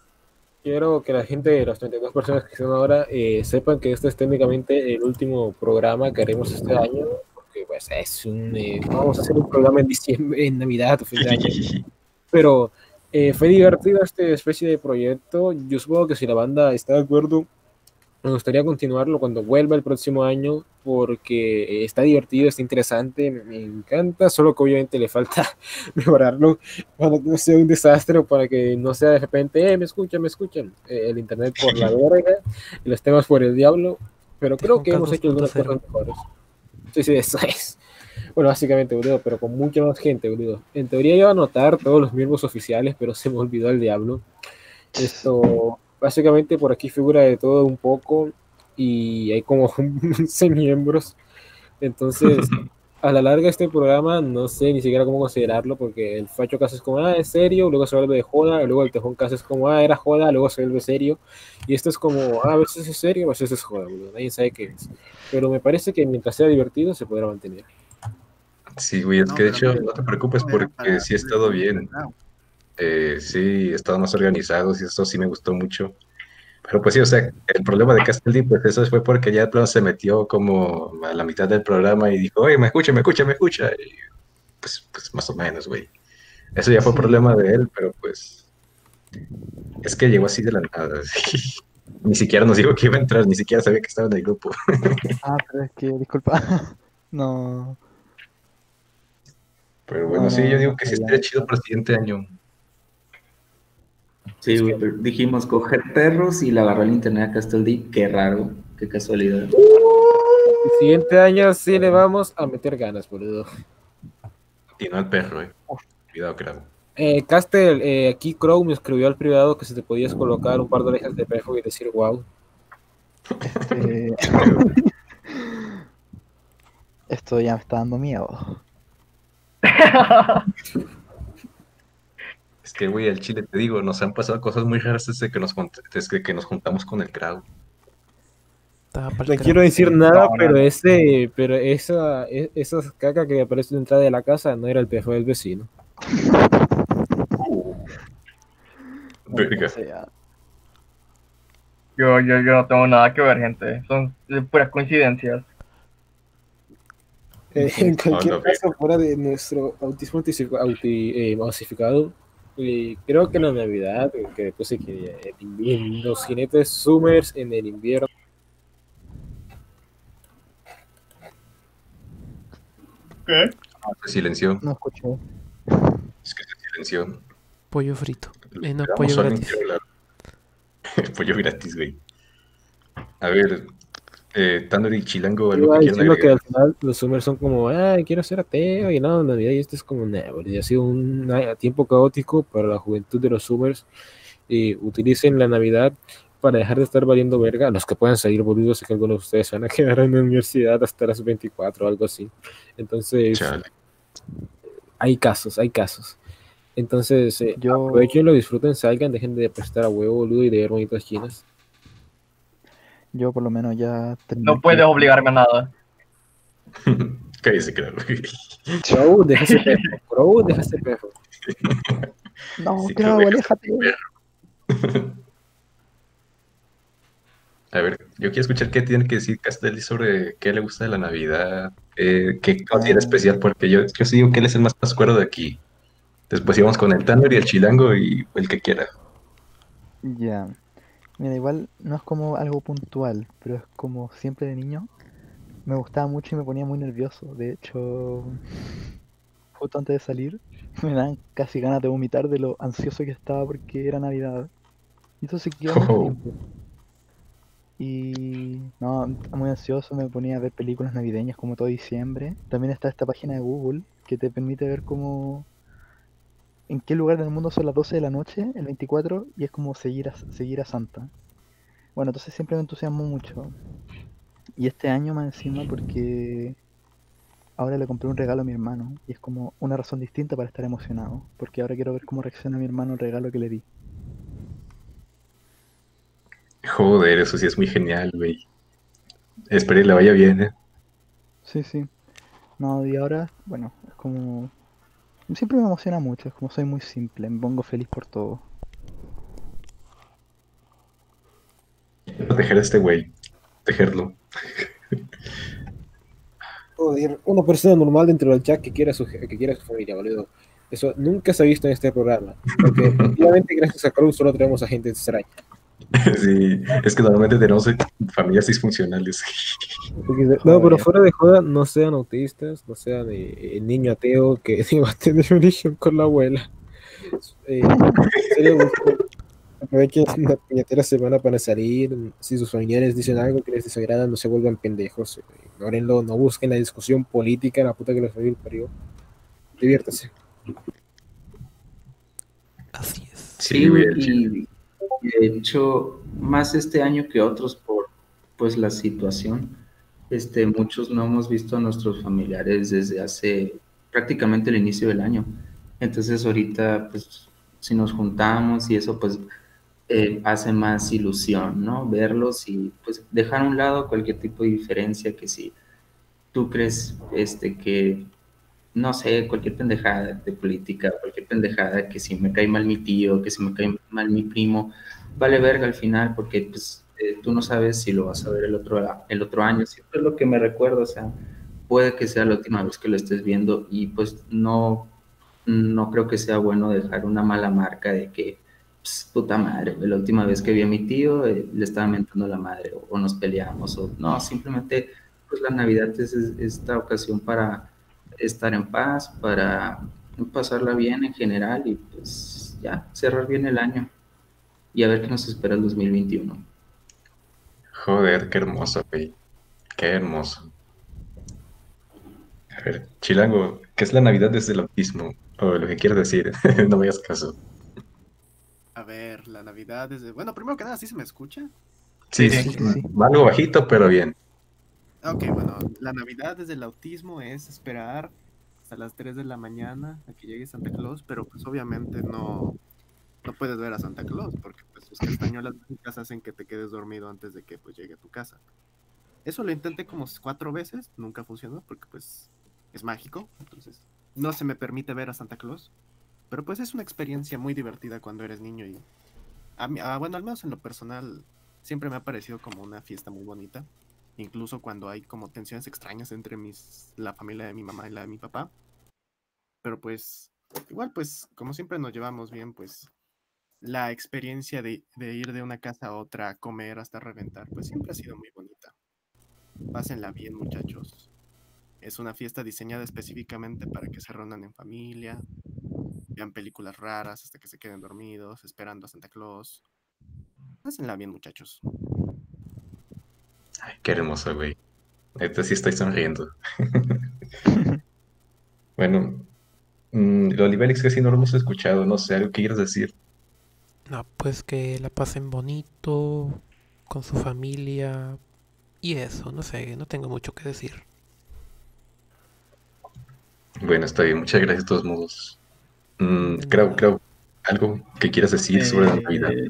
quiero que la gente, las 32 personas que están ahora, eh, sepan que este es técnicamente el último programa que haremos este año. Porque pues es un... eh, vamos a hacer un programa en diciembre, en Navidad o fin de año. Pero eh, fue divertido esta especie de proyecto. Yo supongo que si la banda está de acuerdo, me gustaría continuarlo cuando vuelva el próximo año porque eh, está divertido, está interesante, me, encanta, solo que obviamente le falta mejorarlo para que no sea un desastre o para que no sea de repente, eh, me escuchan, me escuchan, eh, el internet por la verga los temas por el diablo, pero creo que hemos hecho algunas 2.0. cosas mejores. Sí, sí, eso es. Bueno, básicamente, boludo, pero con mucha más gente, boludo. En teoría iba a anotar todos los miembros oficiales, pero se me olvidó el diablo. Esto, básicamente por aquí figura de todo un poco y hay como 11 miembros. Entonces, a la larga este programa no sé ni siquiera cómo considerarlo porque el Facho Casa es como, ah, es serio, luego se vuelve de joda, luego el Tejón Casa es como, ah, era joda, luego se vuelve serio. Y esto es como, ah, a veces es serio, a veces es joda, boludo. Nadie sabe qué es. Pero me parece que mientras sea divertido se podrá mantener. Sí, güey, es No, que de hecho no, te preocupes porque sí he estado bien. Eh, sí, estaban más organizados y eso sí me gustó mucho. Pero pues sí, o sea, el problema de Castelli, pues eso fue porque ya de plano se metió como a la mitad del programa y dijo, oye, me escucha, me escucha, me escucha. Y pues, pues más o menos, güey. Eso ya fue problema de él, pero pues es que llegó así de la nada. Ni siquiera nos dijo que iba a entrar, ni siquiera sabía que estaba en el grupo. Ah, pero es que, disculpa. No. Pero bueno, sí, yo digo que sí estaría chido para el siguiente año. Sí, güey, pero dijimos coger perros y le agarró el internet a Castle D. Qué raro, qué casualidad. El siguiente año sí le vamos a meter ganas, boludo. Y no al perro, eh. Cuidado, creo. Eh, Castel, eh, aquí Crow me escribió al privado que si te podías colocar un par de orejas de perro y decir wow. eh, esto ya me está dando miedo. Es que, güey, al chile te digo, nos han pasado cosas muy raras desde que nos, desde que nos juntamos con el crowd. No quiero decir nada, pero no. ese, pero esa, e- esa caca que aparece en la entrada de la casa no era el perro del vecino. Verga. Sea, Yo, yo, yo no tengo nada que ver, gente. Son eh, puras coincidencias. Eh, en cualquier Anda, caso, fuera de nuestro autismo auti- eh, masificado, eh, creo que la Navidad, que puse que en los jinetes Summers en el invierno. Se silenció. no escuché. Es que se silenció. Pollo frito. Eh, no, pollo gratis. pollo gratis, güey. A ver, eh, Tanner y Chilango, algo que quieran que al final los Summers son como, ay, quiero ser ateo, y no, Navidad, y esto es como, nah, boludo, ha sido un a- tiempo caótico para la juventud de los Summers. Y utilicen la Navidad para dejar de estar valiendo verga. Los que puedan salir, boludo, sé que algunos de ustedes se van a quedar en la universidad hasta las 24 o algo así. Entonces, Chale. hay casos, hay casos. Entonces, eh, Yo, aprovechenlo, disfruten, salgan, dejen de prestar a huevo, boludo, y de ver bonitas chinas. Yo por lo menos ya. No puedes obligarme a nada. Cállese, claro. Crow, deja ese perro. Crow, deja ese perro. No, Sí, claro, creo que- aléjate. A ver, yo quiero escuchar qué tiene que decir Castelli sobre qué le gusta de la Navidad, eh, qué considera especial, porque yo, yo sí digo que él es el más pascuero de aquí. Después íbamos con el Tanner y el Chilango y el que quiera. Ya. Mira, igual no es como algo puntual, pero es como siempre de niño. Me gustaba mucho y me ponía muy nervioso. De hecho, justo antes de salir, me dan casi ganas de vomitar de lo ansioso que estaba porque era Navidad. Y eso se quedó Oh. tiempo. Y no, muy ansioso, me ponía a ver películas navideñas como todo diciembre. También está esta página de Google que te permite ver cómo en qué lugar del mundo son las 12 de la noche, el 24, y es como seguir a, seguir a Santa. Bueno, entonces siempre me entusiasmó mucho. Y este año más encima porque ahora le compré un regalo a mi hermano y es como una razón distinta para estar emocionado, porque ahora quiero ver cómo reacciona mi hermano al regalo que le di. Joder, eso sí es muy genial, güey. Espero que le vaya bien, ¿eh? Sí, sí. No, y ahora, bueno, es como... Siempre me emociona mucho, es como soy muy simple, me pongo feliz por todo. Proteger a este güey. Protegerlo. Joder, una persona normal dentro del chat que quiera su, que quiera su familia, boludo. Eso nunca se ha visto en este programa. Porque efectivamente, gracias a Crow, solo tenemos a gente extraña. Sí, es que normalmente tenemos familias disfuncionales. No, pero fuera de joda, no sean autistas, no sean eh, el niño ateo que va a tener origen con la abuela. Eh, aprovechen una puñetera semana para salir. Si sus familiares dicen algo que les desagrada, no se vuelvan pendejos. eh, Ignórenlo, no busquen la discusión política, la puta que los el parió. Diviértase. Así es. Sí, y, y de hecho, más este año que otros por pues la situación. Este, muchos no hemos visto a nuestros familiares desde hace prácticamente el inicio del año. Entonces ahorita, pues, si nos juntamos y eso, pues, eh, hace más ilusión, ¿no? Verlos y, pues, dejar a un lado cualquier tipo de diferencia que si tú crees, este, que no sé, cualquier pendejada de política, cualquier pendejada que si me cae mal mi tío, que si me cae mal mi primo, vale verga al final porque pues eh, tú no sabes si lo vas a ver el otro, el otro año. Siempre es lo que me recuerdo, o sea, puede que sea la última vez que lo estés viendo y pues no, no creo que sea bueno dejar una mala marca de que, pues, puta madre, la última vez que vi a mi tío eh, le estaba mentando la madre o, nos peleamos o no, simplemente pues la Navidad es esta ocasión para estar en paz, para pasarla bien en general y pues ya, cerrar bien el año y a ver qué nos espera el 2021. Joder, qué hermoso, güey. Qué hermoso. A ver, Chilango, ¿qué es la Navidad desde el autismo? O lo que quieras decir, no me hagas caso. A ver, la Navidad desde... Bueno, primero que nada, ¿sí se me escucha? Sí, Sí, sí, sí, sí. algo bajito, pero bien. Ok, bueno, la Navidad desde el autismo es esperar hasta las 3 de la mañana a que llegue Santa Claus, pero pues obviamente no, no puedes ver a Santa Claus porque pues sus castañuelas mágicas hacen que te quedes dormido antes de que pues llegue a tu casa. Eso lo intenté como cuatro veces, nunca funcionó porque pues es mágico, entonces no se me permite ver a Santa Claus, pero pues es una experiencia muy divertida cuando eres niño y a mí, ah, bueno, al menos en lo personal siempre me ha parecido como una fiesta muy bonita incluso cuando hay como tensiones extrañas entre mis, la familia de mi mamá y la de mi papá. Pero pues, igual pues, como siempre nos llevamos bien, pues la experiencia de, de ir de una casa a otra comer hasta reventar, pues siempre ha sido muy bonita. Pásenla bien, muchachos. Es una fiesta diseñada específicamente para que se reúnan en familia, vean películas raras hasta que se queden dormidos, esperando a Santa Claus. Pásenla bien, muchachos. Qué hermoso, güey. Ahorita sí estoy sonriendo. bueno, mm, lo Olivélix casi no lo hemos escuchado, no sé, algo que quieras decir. No, pues que la pasen bonito, con su familia y eso, no sé, no tengo mucho que decir. Bueno, está bien, muchas gracias de todos modos. Mm, creo, algo que quieras decir sobre la Navidad. Eh,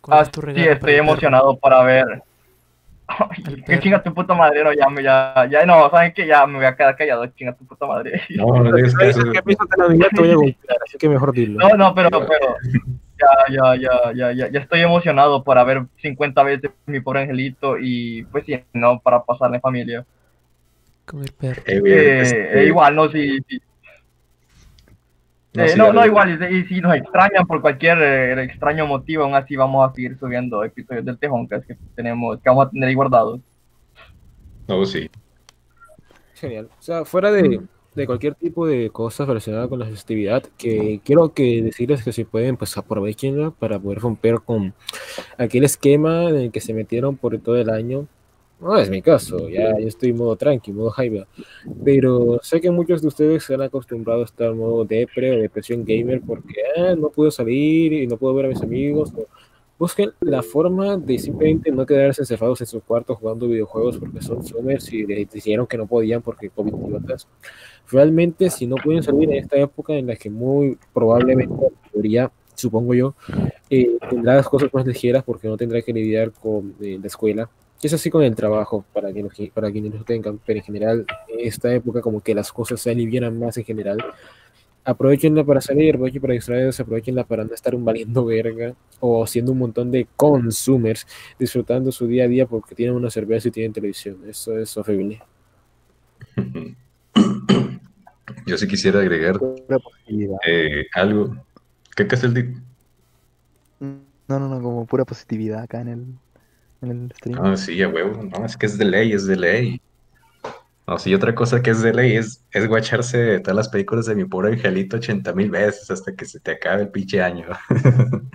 ¿Cuál Ah, es tu sí, regalo para estoy emocionado para ver, Ay, que chinga tu puta madre, no, ya, me- ya, ya, no, ¿saben qué? Ya me voy a quedar callado, chinga tu puta madre. No, no digas que eso- que empieza la Navidad te voy a golpear, así que mejor dilo. No, no, pero, pero, ya, ya, ya, ya, ya, ya estoy emocionado por ver 50 veces mi pobre angelito y, pues sí, no, para pasarle en familia. Con el perro. Eh, Eh, este, eh, igual, no, si, si- no, eh, no, igual, y, y si nos extrañan por cualquier eh, extraño motivo, aún así vamos a seguir subiendo episodios del Tejoncas que tenemos, que vamos a tener ahí guardados. No, sí. Genial. O sea, fuera de, de cualquier tipo de cosas relacionadas con la festividad, que quiero que decirles que si pueden, pues aprovechenla para poder romper con aquel esquema en el que se metieron por todo el año. No es mi caso, ya yo estoy en modo tranqui, modo jaiba. Pero sé que muchos de ustedes se han acostumbrado a estar en modo depre o depresión gamer porque ah, no puedo salir y no puedo ver a mis amigos. o- Busquen la forma de simplemente no quedarse encerrados en su cuarto jugando videojuegos porque son zoomers y les dijeron que no podían porque COVID idiotas. Realmente, si no pueden salir en esta época en la que muy probablemente la mayoría, supongo yo, eh, tendrá las cosas más ligeras porque no tendrá que lidiar con eh, la escuela. Es así con el trabajo, para quienes, para quienes lo tengan, pero en general, en esta época como que las cosas se alivianan más en general. Aprovechenla para salir, aprovechen para distraerse, aprovechenla para no estar un valiendo verga o siendo un montón de consumers disfrutando su día a día porque tienen una cerveza y tienen televisión. Eso es horrible. Yo sí quisiera agregar eh, algo. ¿Qué que es el No, no, no, como pura positividad acá en el, Ah, sí, a huevo. No, es que es de ley, es de ley. No, sí, otra cosa que es de ley es, es guacharse todas las películas de mi pobre angelito 80 mil veces hasta que se te acabe el pinche año.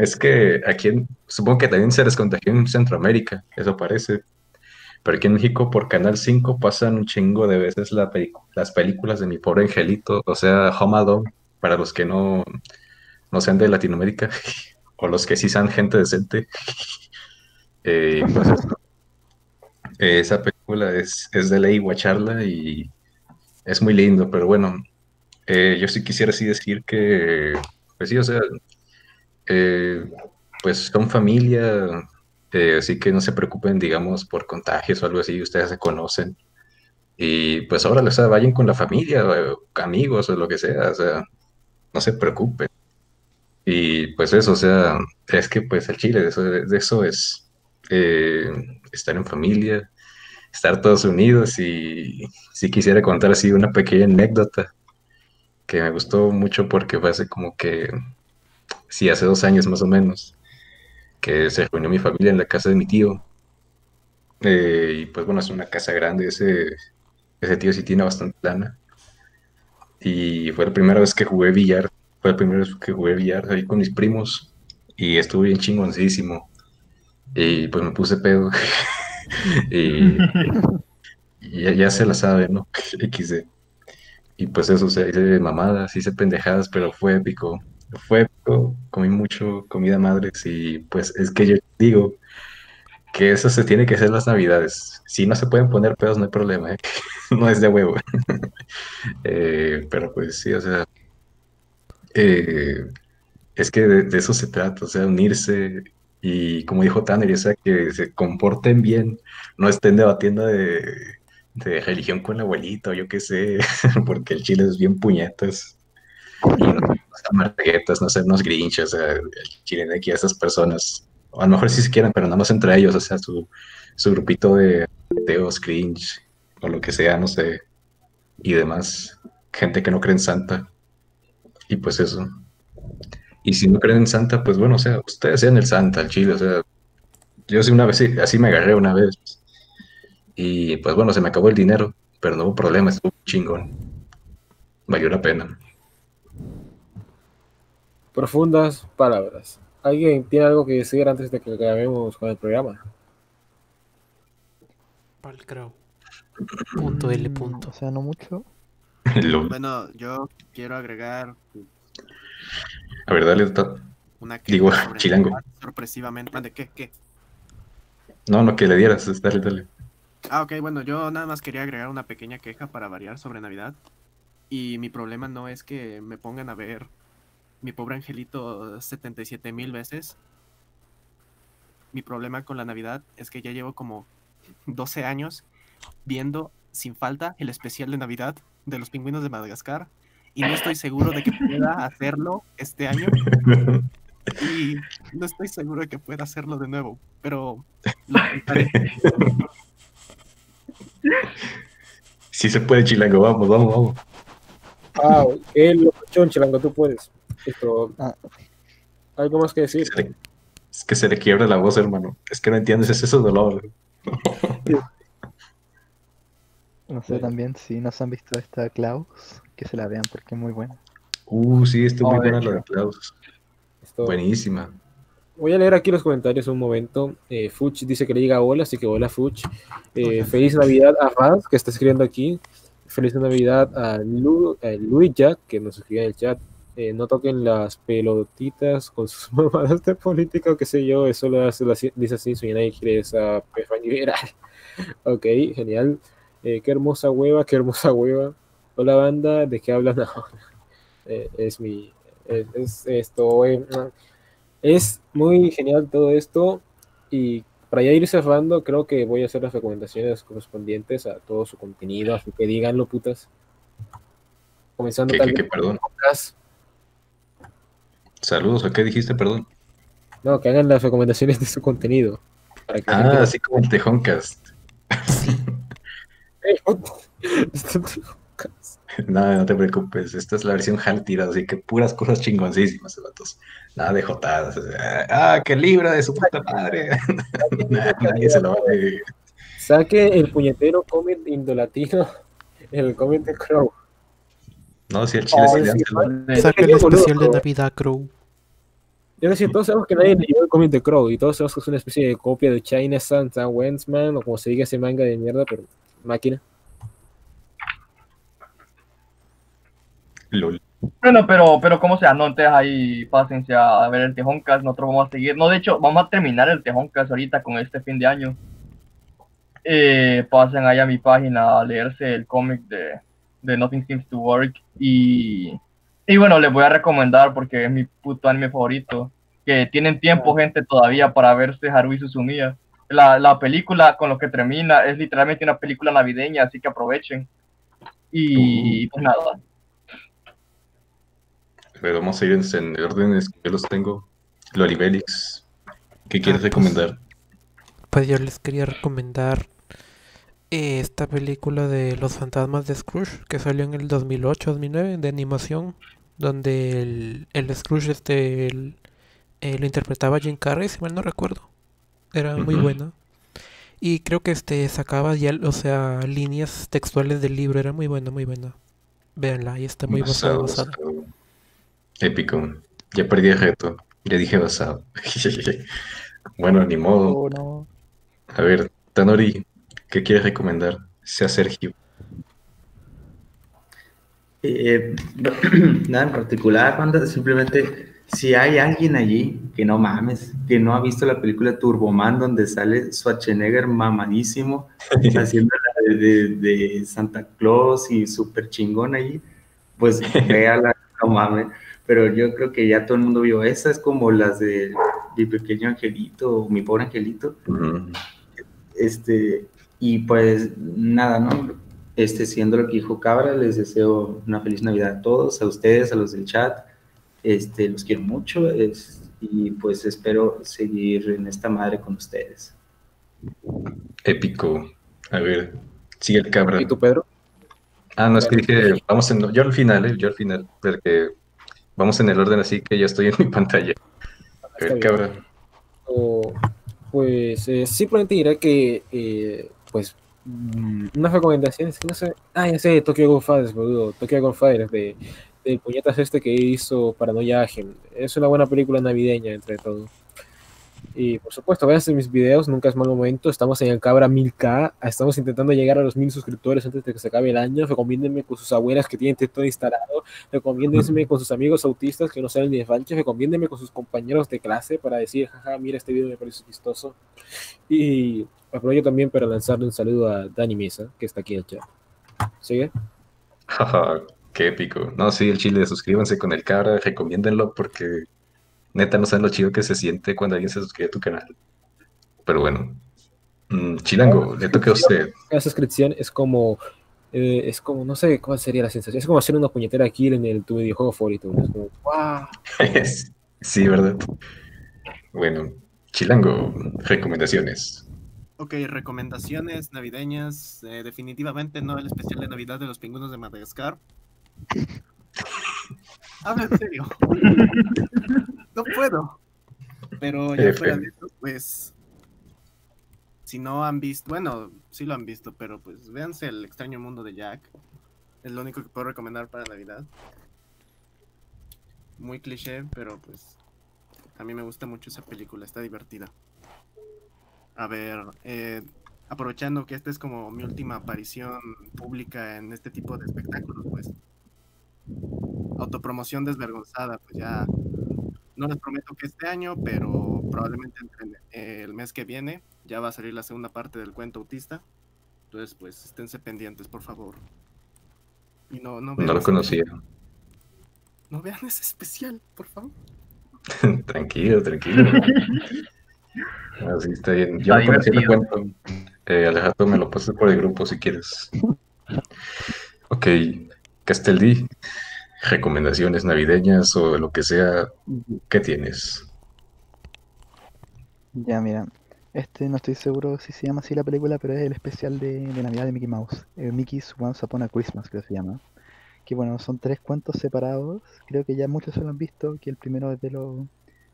Es que aquí, en- supongo que también se les en Centroamérica, eso parece. Pero aquí en México por Canal 5 pasan un chingo de veces las películas de mi pobre angelito, o sea, Home para los que no, no sean de Latinoamérica, o los que sí sean gente decente. Pues esa película es, es de ley guacharla y es muy lindo, pero bueno, eh, yo sí quisiera así decir que, pues sí, o sea, eh, pues son familia, así que no se preocupen, digamos, por contagios o algo así, ustedes se conocen. Y pues ahora, o sea, vayan con la familia, amigos o lo que sea, o sea, no se preocupen. Y pues eso, o sea, es que pues el Chile, de eso, es eh, estar en familia, estar todos unidos y si quisiera contar así una pequeña anécdota que me gustó mucho porque fue hace como que, sí, hace dos años más o menos, que se reunió mi familia en la casa de mi tío. Eh, y pues bueno, es una casa grande, ese, ese tío sí tiene bastante lana. Y fue la primera vez que jugué billar, fue la primera vez que jugué billar ahí con mis primos y estuvo bien chingoncísimo. Y pues me puse pedo. y ya, se la sabe, ¿no? XD. Y pues eso, o sea, hice mamadas, hice pendejadas, pero fue épico. Fue épico, comí mucho comida madres y pues es que yo digo que eso se tiene que hacer las navidades. Si no se pueden poner pedos, no hay problema, ¿eh? No es de huevo. Eh, pero pues sí, o sea, eh, es que de, de eso se trata, o sea, unirse y como dijo Tanner, o sea, que se comporten bien, no estén debatiendo de, de religión con la abuelita o yo qué sé, porque el chile es bien puñetas. Y no, no marguetas, no ser unos grinches, o sea, el chile de aquí a esas personas, a lo mejor sí se quieran, pero nada más entre ellos, o sea, su, su grupito de teos cringe o lo que sea, no sé, y demás, gente que no cree en Santa, y pues eso. Y si no creen en Santa, pues bueno, o sea, ustedes sean el Santa, el chile, o sea, yo sí una vez, sí, así me agarré una vez, y pues bueno, se me acabó el dinero, pero no hubo problema, estuvo chingón. Valió la pena. Profundas palabras. ¿Alguien tiene algo que decir antes de que acabemos con el programa? Palcrao. Punto L punto. O sea, no mucho. Bueno, yo quiero agregar A ver, dale. una Digo, queja sobre chilango. Sorpresivamente. ¿De qué? ¿Qué? No, no, que le dieras, dale, dale. Ah, ok, bueno, yo nada más quería agregar una pequeña queja para variar sobre Navidad. Y mi problema no es que me pongan a ver mi pobre angelito 77 mil veces. mi problema con la Navidad es que ya llevo como 12 años viendo sin falta el especial de Navidad de los pingüinos de Madagascar y no estoy seguro de que pueda hacerlo este año y no estoy seguro de que pueda hacerlo de nuevo, pero lo intentaré. Sí se puede, Chilango, vamos, vamos, vamos. Wow, qué locochón, Chilango, tú puedes. Esto, Ah, ¿Algo más que decir? Se le- Es que se le quiebra la voz, hermano. Es que no entiendes, es ese dolor. no sé también si no se han visto esta Klaus, que se la vean porque es muy buena. Uh, sí, está muy Oh, de buena la de Klaus. Esto- Buenísima. Voy a leer aquí los comentarios un momento. Eh, Fuch dice que le diga hola, así que hola Fuch. Eh, feliz Navidad a Raz, que está escribiendo aquí. Feliz Navidad a, Lu, a Luis Jack, que nos escribe en el chat. Eh, no toquen las pelotitas con sus mamadas de política o qué sé yo. Eso lo hace, hace- dice así, soy nadie quiere esa pefa liberal. ok, genial. Eh, qué hermosa hueva, qué hermosa hueva. Hola banda, ¿de qué hablan ahora? Eh, es mi... Es, es esto... eh, es muy genial todo esto y para ya ir cerrando, creo que voy a hacer las recomendaciones correspondientes a todo su contenido, así que díganlo, putas. Comenzando ¿Qué, tal qué, vez perdón? Saludos, ¿a qué dijiste, perdón? No, que hagan las recomendaciones de su contenido. Para que Ah, así como el Tejoncast. Nada, no te preocupes. Esta es la versión HAL tirada, así que puras cosas chingoncísimas, vatos. Nada de jotadas. o sea, Ah, qué libro de su puta madre. Nadie se lo va a leer. Saque el puñetero cómic indolatino, el cómic de Crow. No, si el chile Oh, sí el qué boludo, especial de. Navidad, Crow. Yo decir, todos sabemos que nadie leyó el cómic de Crow y todos sabemos que es una especie de copia de China Santa Wensman o como se diga ese manga de mierda, pero máquina. Lol. Bueno, pero, pero como sea, no, entonces ahí pásense a ver el Tejoncas, nosotros vamos a seguir, no, de hecho, vamos a terminar el Tejoncas ahorita con este fin de año. Eh, pasen ahí a mi página a leerse el cómic de, de Nothing Seems to Work y, y bueno, les voy a recomendar porque es mi puto anime favorito, que tienen tiempo, gente, todavía para verse Haruhi Suzumiya. La, la película con lo que termina es literalmente una película navideña, así que aprovechen. Y pues nada. A ver, vamos a ir en, en órdenes que yo los tengo. Lolibelix, ¿qué quieres Ah, pues, recomendar? Pues yo les quería recomendar eh, esta película de Los Fantasmas de Scrooge que salió en el 2008-2009 de animación, donde el, el Scrooge este el- eh, lo interpretaba Jim Carrey, si mal no recuerdo. Era muy Ujú. buena. Y creo que este sacaba ya, o sea, líneas textuales del libro, era muy buena, muy buena. Véanla, ahí está muy Basado, basada. basado. Épico. Ya perdí el reto. Ya dije basado. bueno, ni modo. Oh, no. A ver, Tanori, ¿qué quieres recomendar? Sea Sergio. Eh, nada en particular, banda, simplemente si hay alguien allí que no mames, que no ha visto la película Turboman donde sale Schwarzenegger mamadísimo haciendo la de, de- de Santa Claus y súper chingón allí, pues véala, no mames. Pero yo creo que ya todo el mundo vio esa, es como las de Mi Pequeño Angelito o Mi Pobre Angelito. Este, y pues nada, ¿no? Este, siendo lo que dijo Cabra, les deseo una feliz Navidad a todos, a ustedes, a los del chat. Este, los quiero mucho es- y pues espero seguir en esta madre con ustedes. Épico. A ver, sigue el cabra. ¿Y tú, Pedro? Ah, no, es que dije, vamos en, yo al final, eh, yo al final, porque vamos en el orden así que ya estoy en mi pantalla. A ver. O, pues eh, simplemente diré que, eh, pues, mm, unas recomendaciones, que no sé. Ah, ya sé, Tokyo Godfathers, boludo. Tokyo Godfathers, de, del puñetas este que hizo Paranoia Agent. Es una buena película navideña, entre todo. Y por supuesto, vean mis videos, nunca es mal momento. Estamos en el Cabra 1000K, estamos intentando llegar a los 1000 suscriptores antes de que se acabe el año. Recomiéndenme con sus abuelas que tienen todo instalado. Recomiéndenme con sus amigos autistas que no salen ni de falche. Recomiéndenme con sus compañeros de clase para decir, jaja, mira, este video me parece chistoso. Y aprovecho también para lanzarle un saludo a Dani Mesa, que está aquí en el chat. ¿Sigue? Jaja, qué épico. No, sí, el chile, suscríbanse con el cabra, recomiéndenlo porque neta no saben lo chido que se siente cuando alguien se suscribe a tu canal. pero bueno. Mm, Chilango, le toca a usted. Esa suscripción es como, eh, es como, no sé cuál sería la sensación. Es como hacer una puñetera aquí en el, tu videojuego favorito. Es como, wow. sí, ¿verdad? Bueno, Chilango, recomendaciones. Ok, recomendaciones navideñas. eh, definitivamente no el especial de Navidad de los pingüinos de Madagascar. Habla en serio. no puedo. Pero ya fuera de eso, pues. Si no han visto, bueno, sí lo han visto, pero pues véanse el extraño mundo de Jack. Es lo único que puedo recomendar para Navidad. Muy cliché, pero pues a mí me gusta mucho esa película, está divertida. A ver, eh, aprovechando que esta es como mi última aparición pública en este tipo de espectáculos, pues autopromoción desvergonzada, pues ya no les prometo que este año, pero probablemente entre el mes que viene ya va a salir la segunda parte del cuento autista. Entonces, pues esténse pendientes, por favor. Y no, no, vean No lo conocía. No vean ese especial, por favor. tranquilo, tranquilo. Así está bien. Yo Está no conocía el cuento. Eh, Alejandro, me lo pasas por el grupo si quieres. Ok, Casteldi, recomendaciones navideñas o lo que sea, ¿qué tienes? Ya, mira. Este no estoy seguro si se llama así la película, pero es el especial de, de Navidad de Mickey Mouse. eh, Mickey's Once Upon a Christmas, creo que se llama. Que bueno, son tres cuentos separados. Creo que ya muchos se lo han visto. Que el primero es de lo,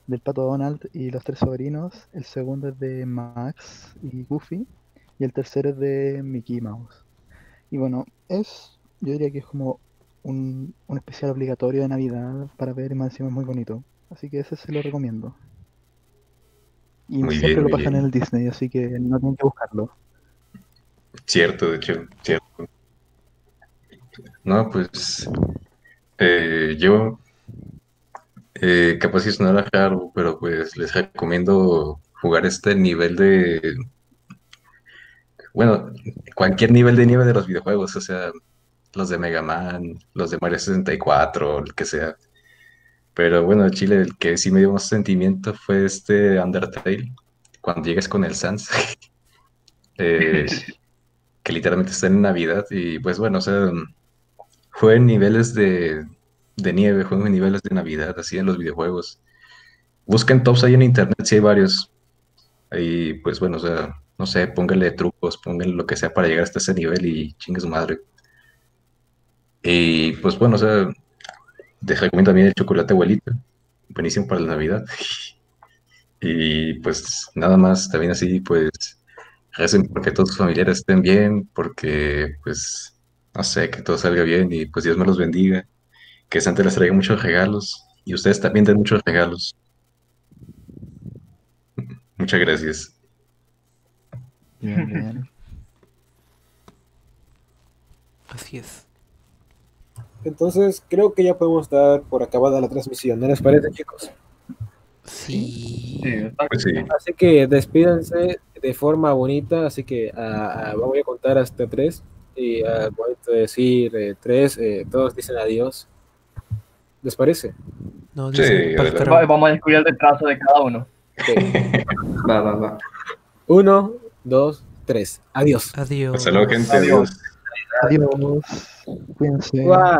del pato Donald y los tres sobrinos. El segundo es de Max y Goofy. Y el tercero es de Mickey Mouse. Y bueno, es, yo diría que es como un, un especial obligatorio de Navidad para ver y más encima es muy bonito. Así que ese se lo recomiendo. Y Muy siempre bien, lo pasan bien. en el Disney, así que no tienen que buscarlo. Cierto, de hecho, cierto. No, pues eh, yo, eh, capaz si sonará raro, pero pues les recomiendo jugar este nivel de, bueno, cualquier nivel de nieve de los videojuegos, o sea, los de Mega Man, los de Mario 64, el que sea. Pero bueno, Chile, el que sí me dio más sentimiento fue este Undertale, cuando llegas con el Sans. Eh, que literalmente está en Navidad y pues bueno, o sea, jueguen niveles de, de nieve, jueguen niveles de Navidad, así en los videojuegos. Busquen tops ahí en internet, si hay varios. Ahí, pues bueno, o sea, no sé, pónganle trucos, pónganle lo que sea para llegar hasta ese nivel y chingue su madre. Y pues bueno, o sea, les recomiendo también el chocolate abuelito, buenísimo para la Navidad. Y pues nada más, también así, pues recen porque todos sus familiares estén bien, porque pues, no sé, que todo salga bien y pues Dios me los bendiga, que Santa les traiga muchos regalos y ustedes también den muchos regalos. Muchas gracias. Bien, bien. Así es. Entonces, creo que ya podemos dar por acabada la transmisión. ¿No les parece, chicos? Sí. Sí, Pues sí, Así que despídense de forma bonita. Así que ah, ah, voy a contar hasta tres. Y ah, voy a decir eh, tres. eh, todos dicen adiós. ¿Les parece? No, Sí, Vamos a descubrir el retraso de cada uno. Ok. Va, va, va. Uno, dos, tres. Adiós. Adiós. hasta luego, gente. Adiós. Adiós. Adiós. Cuídense. Guau.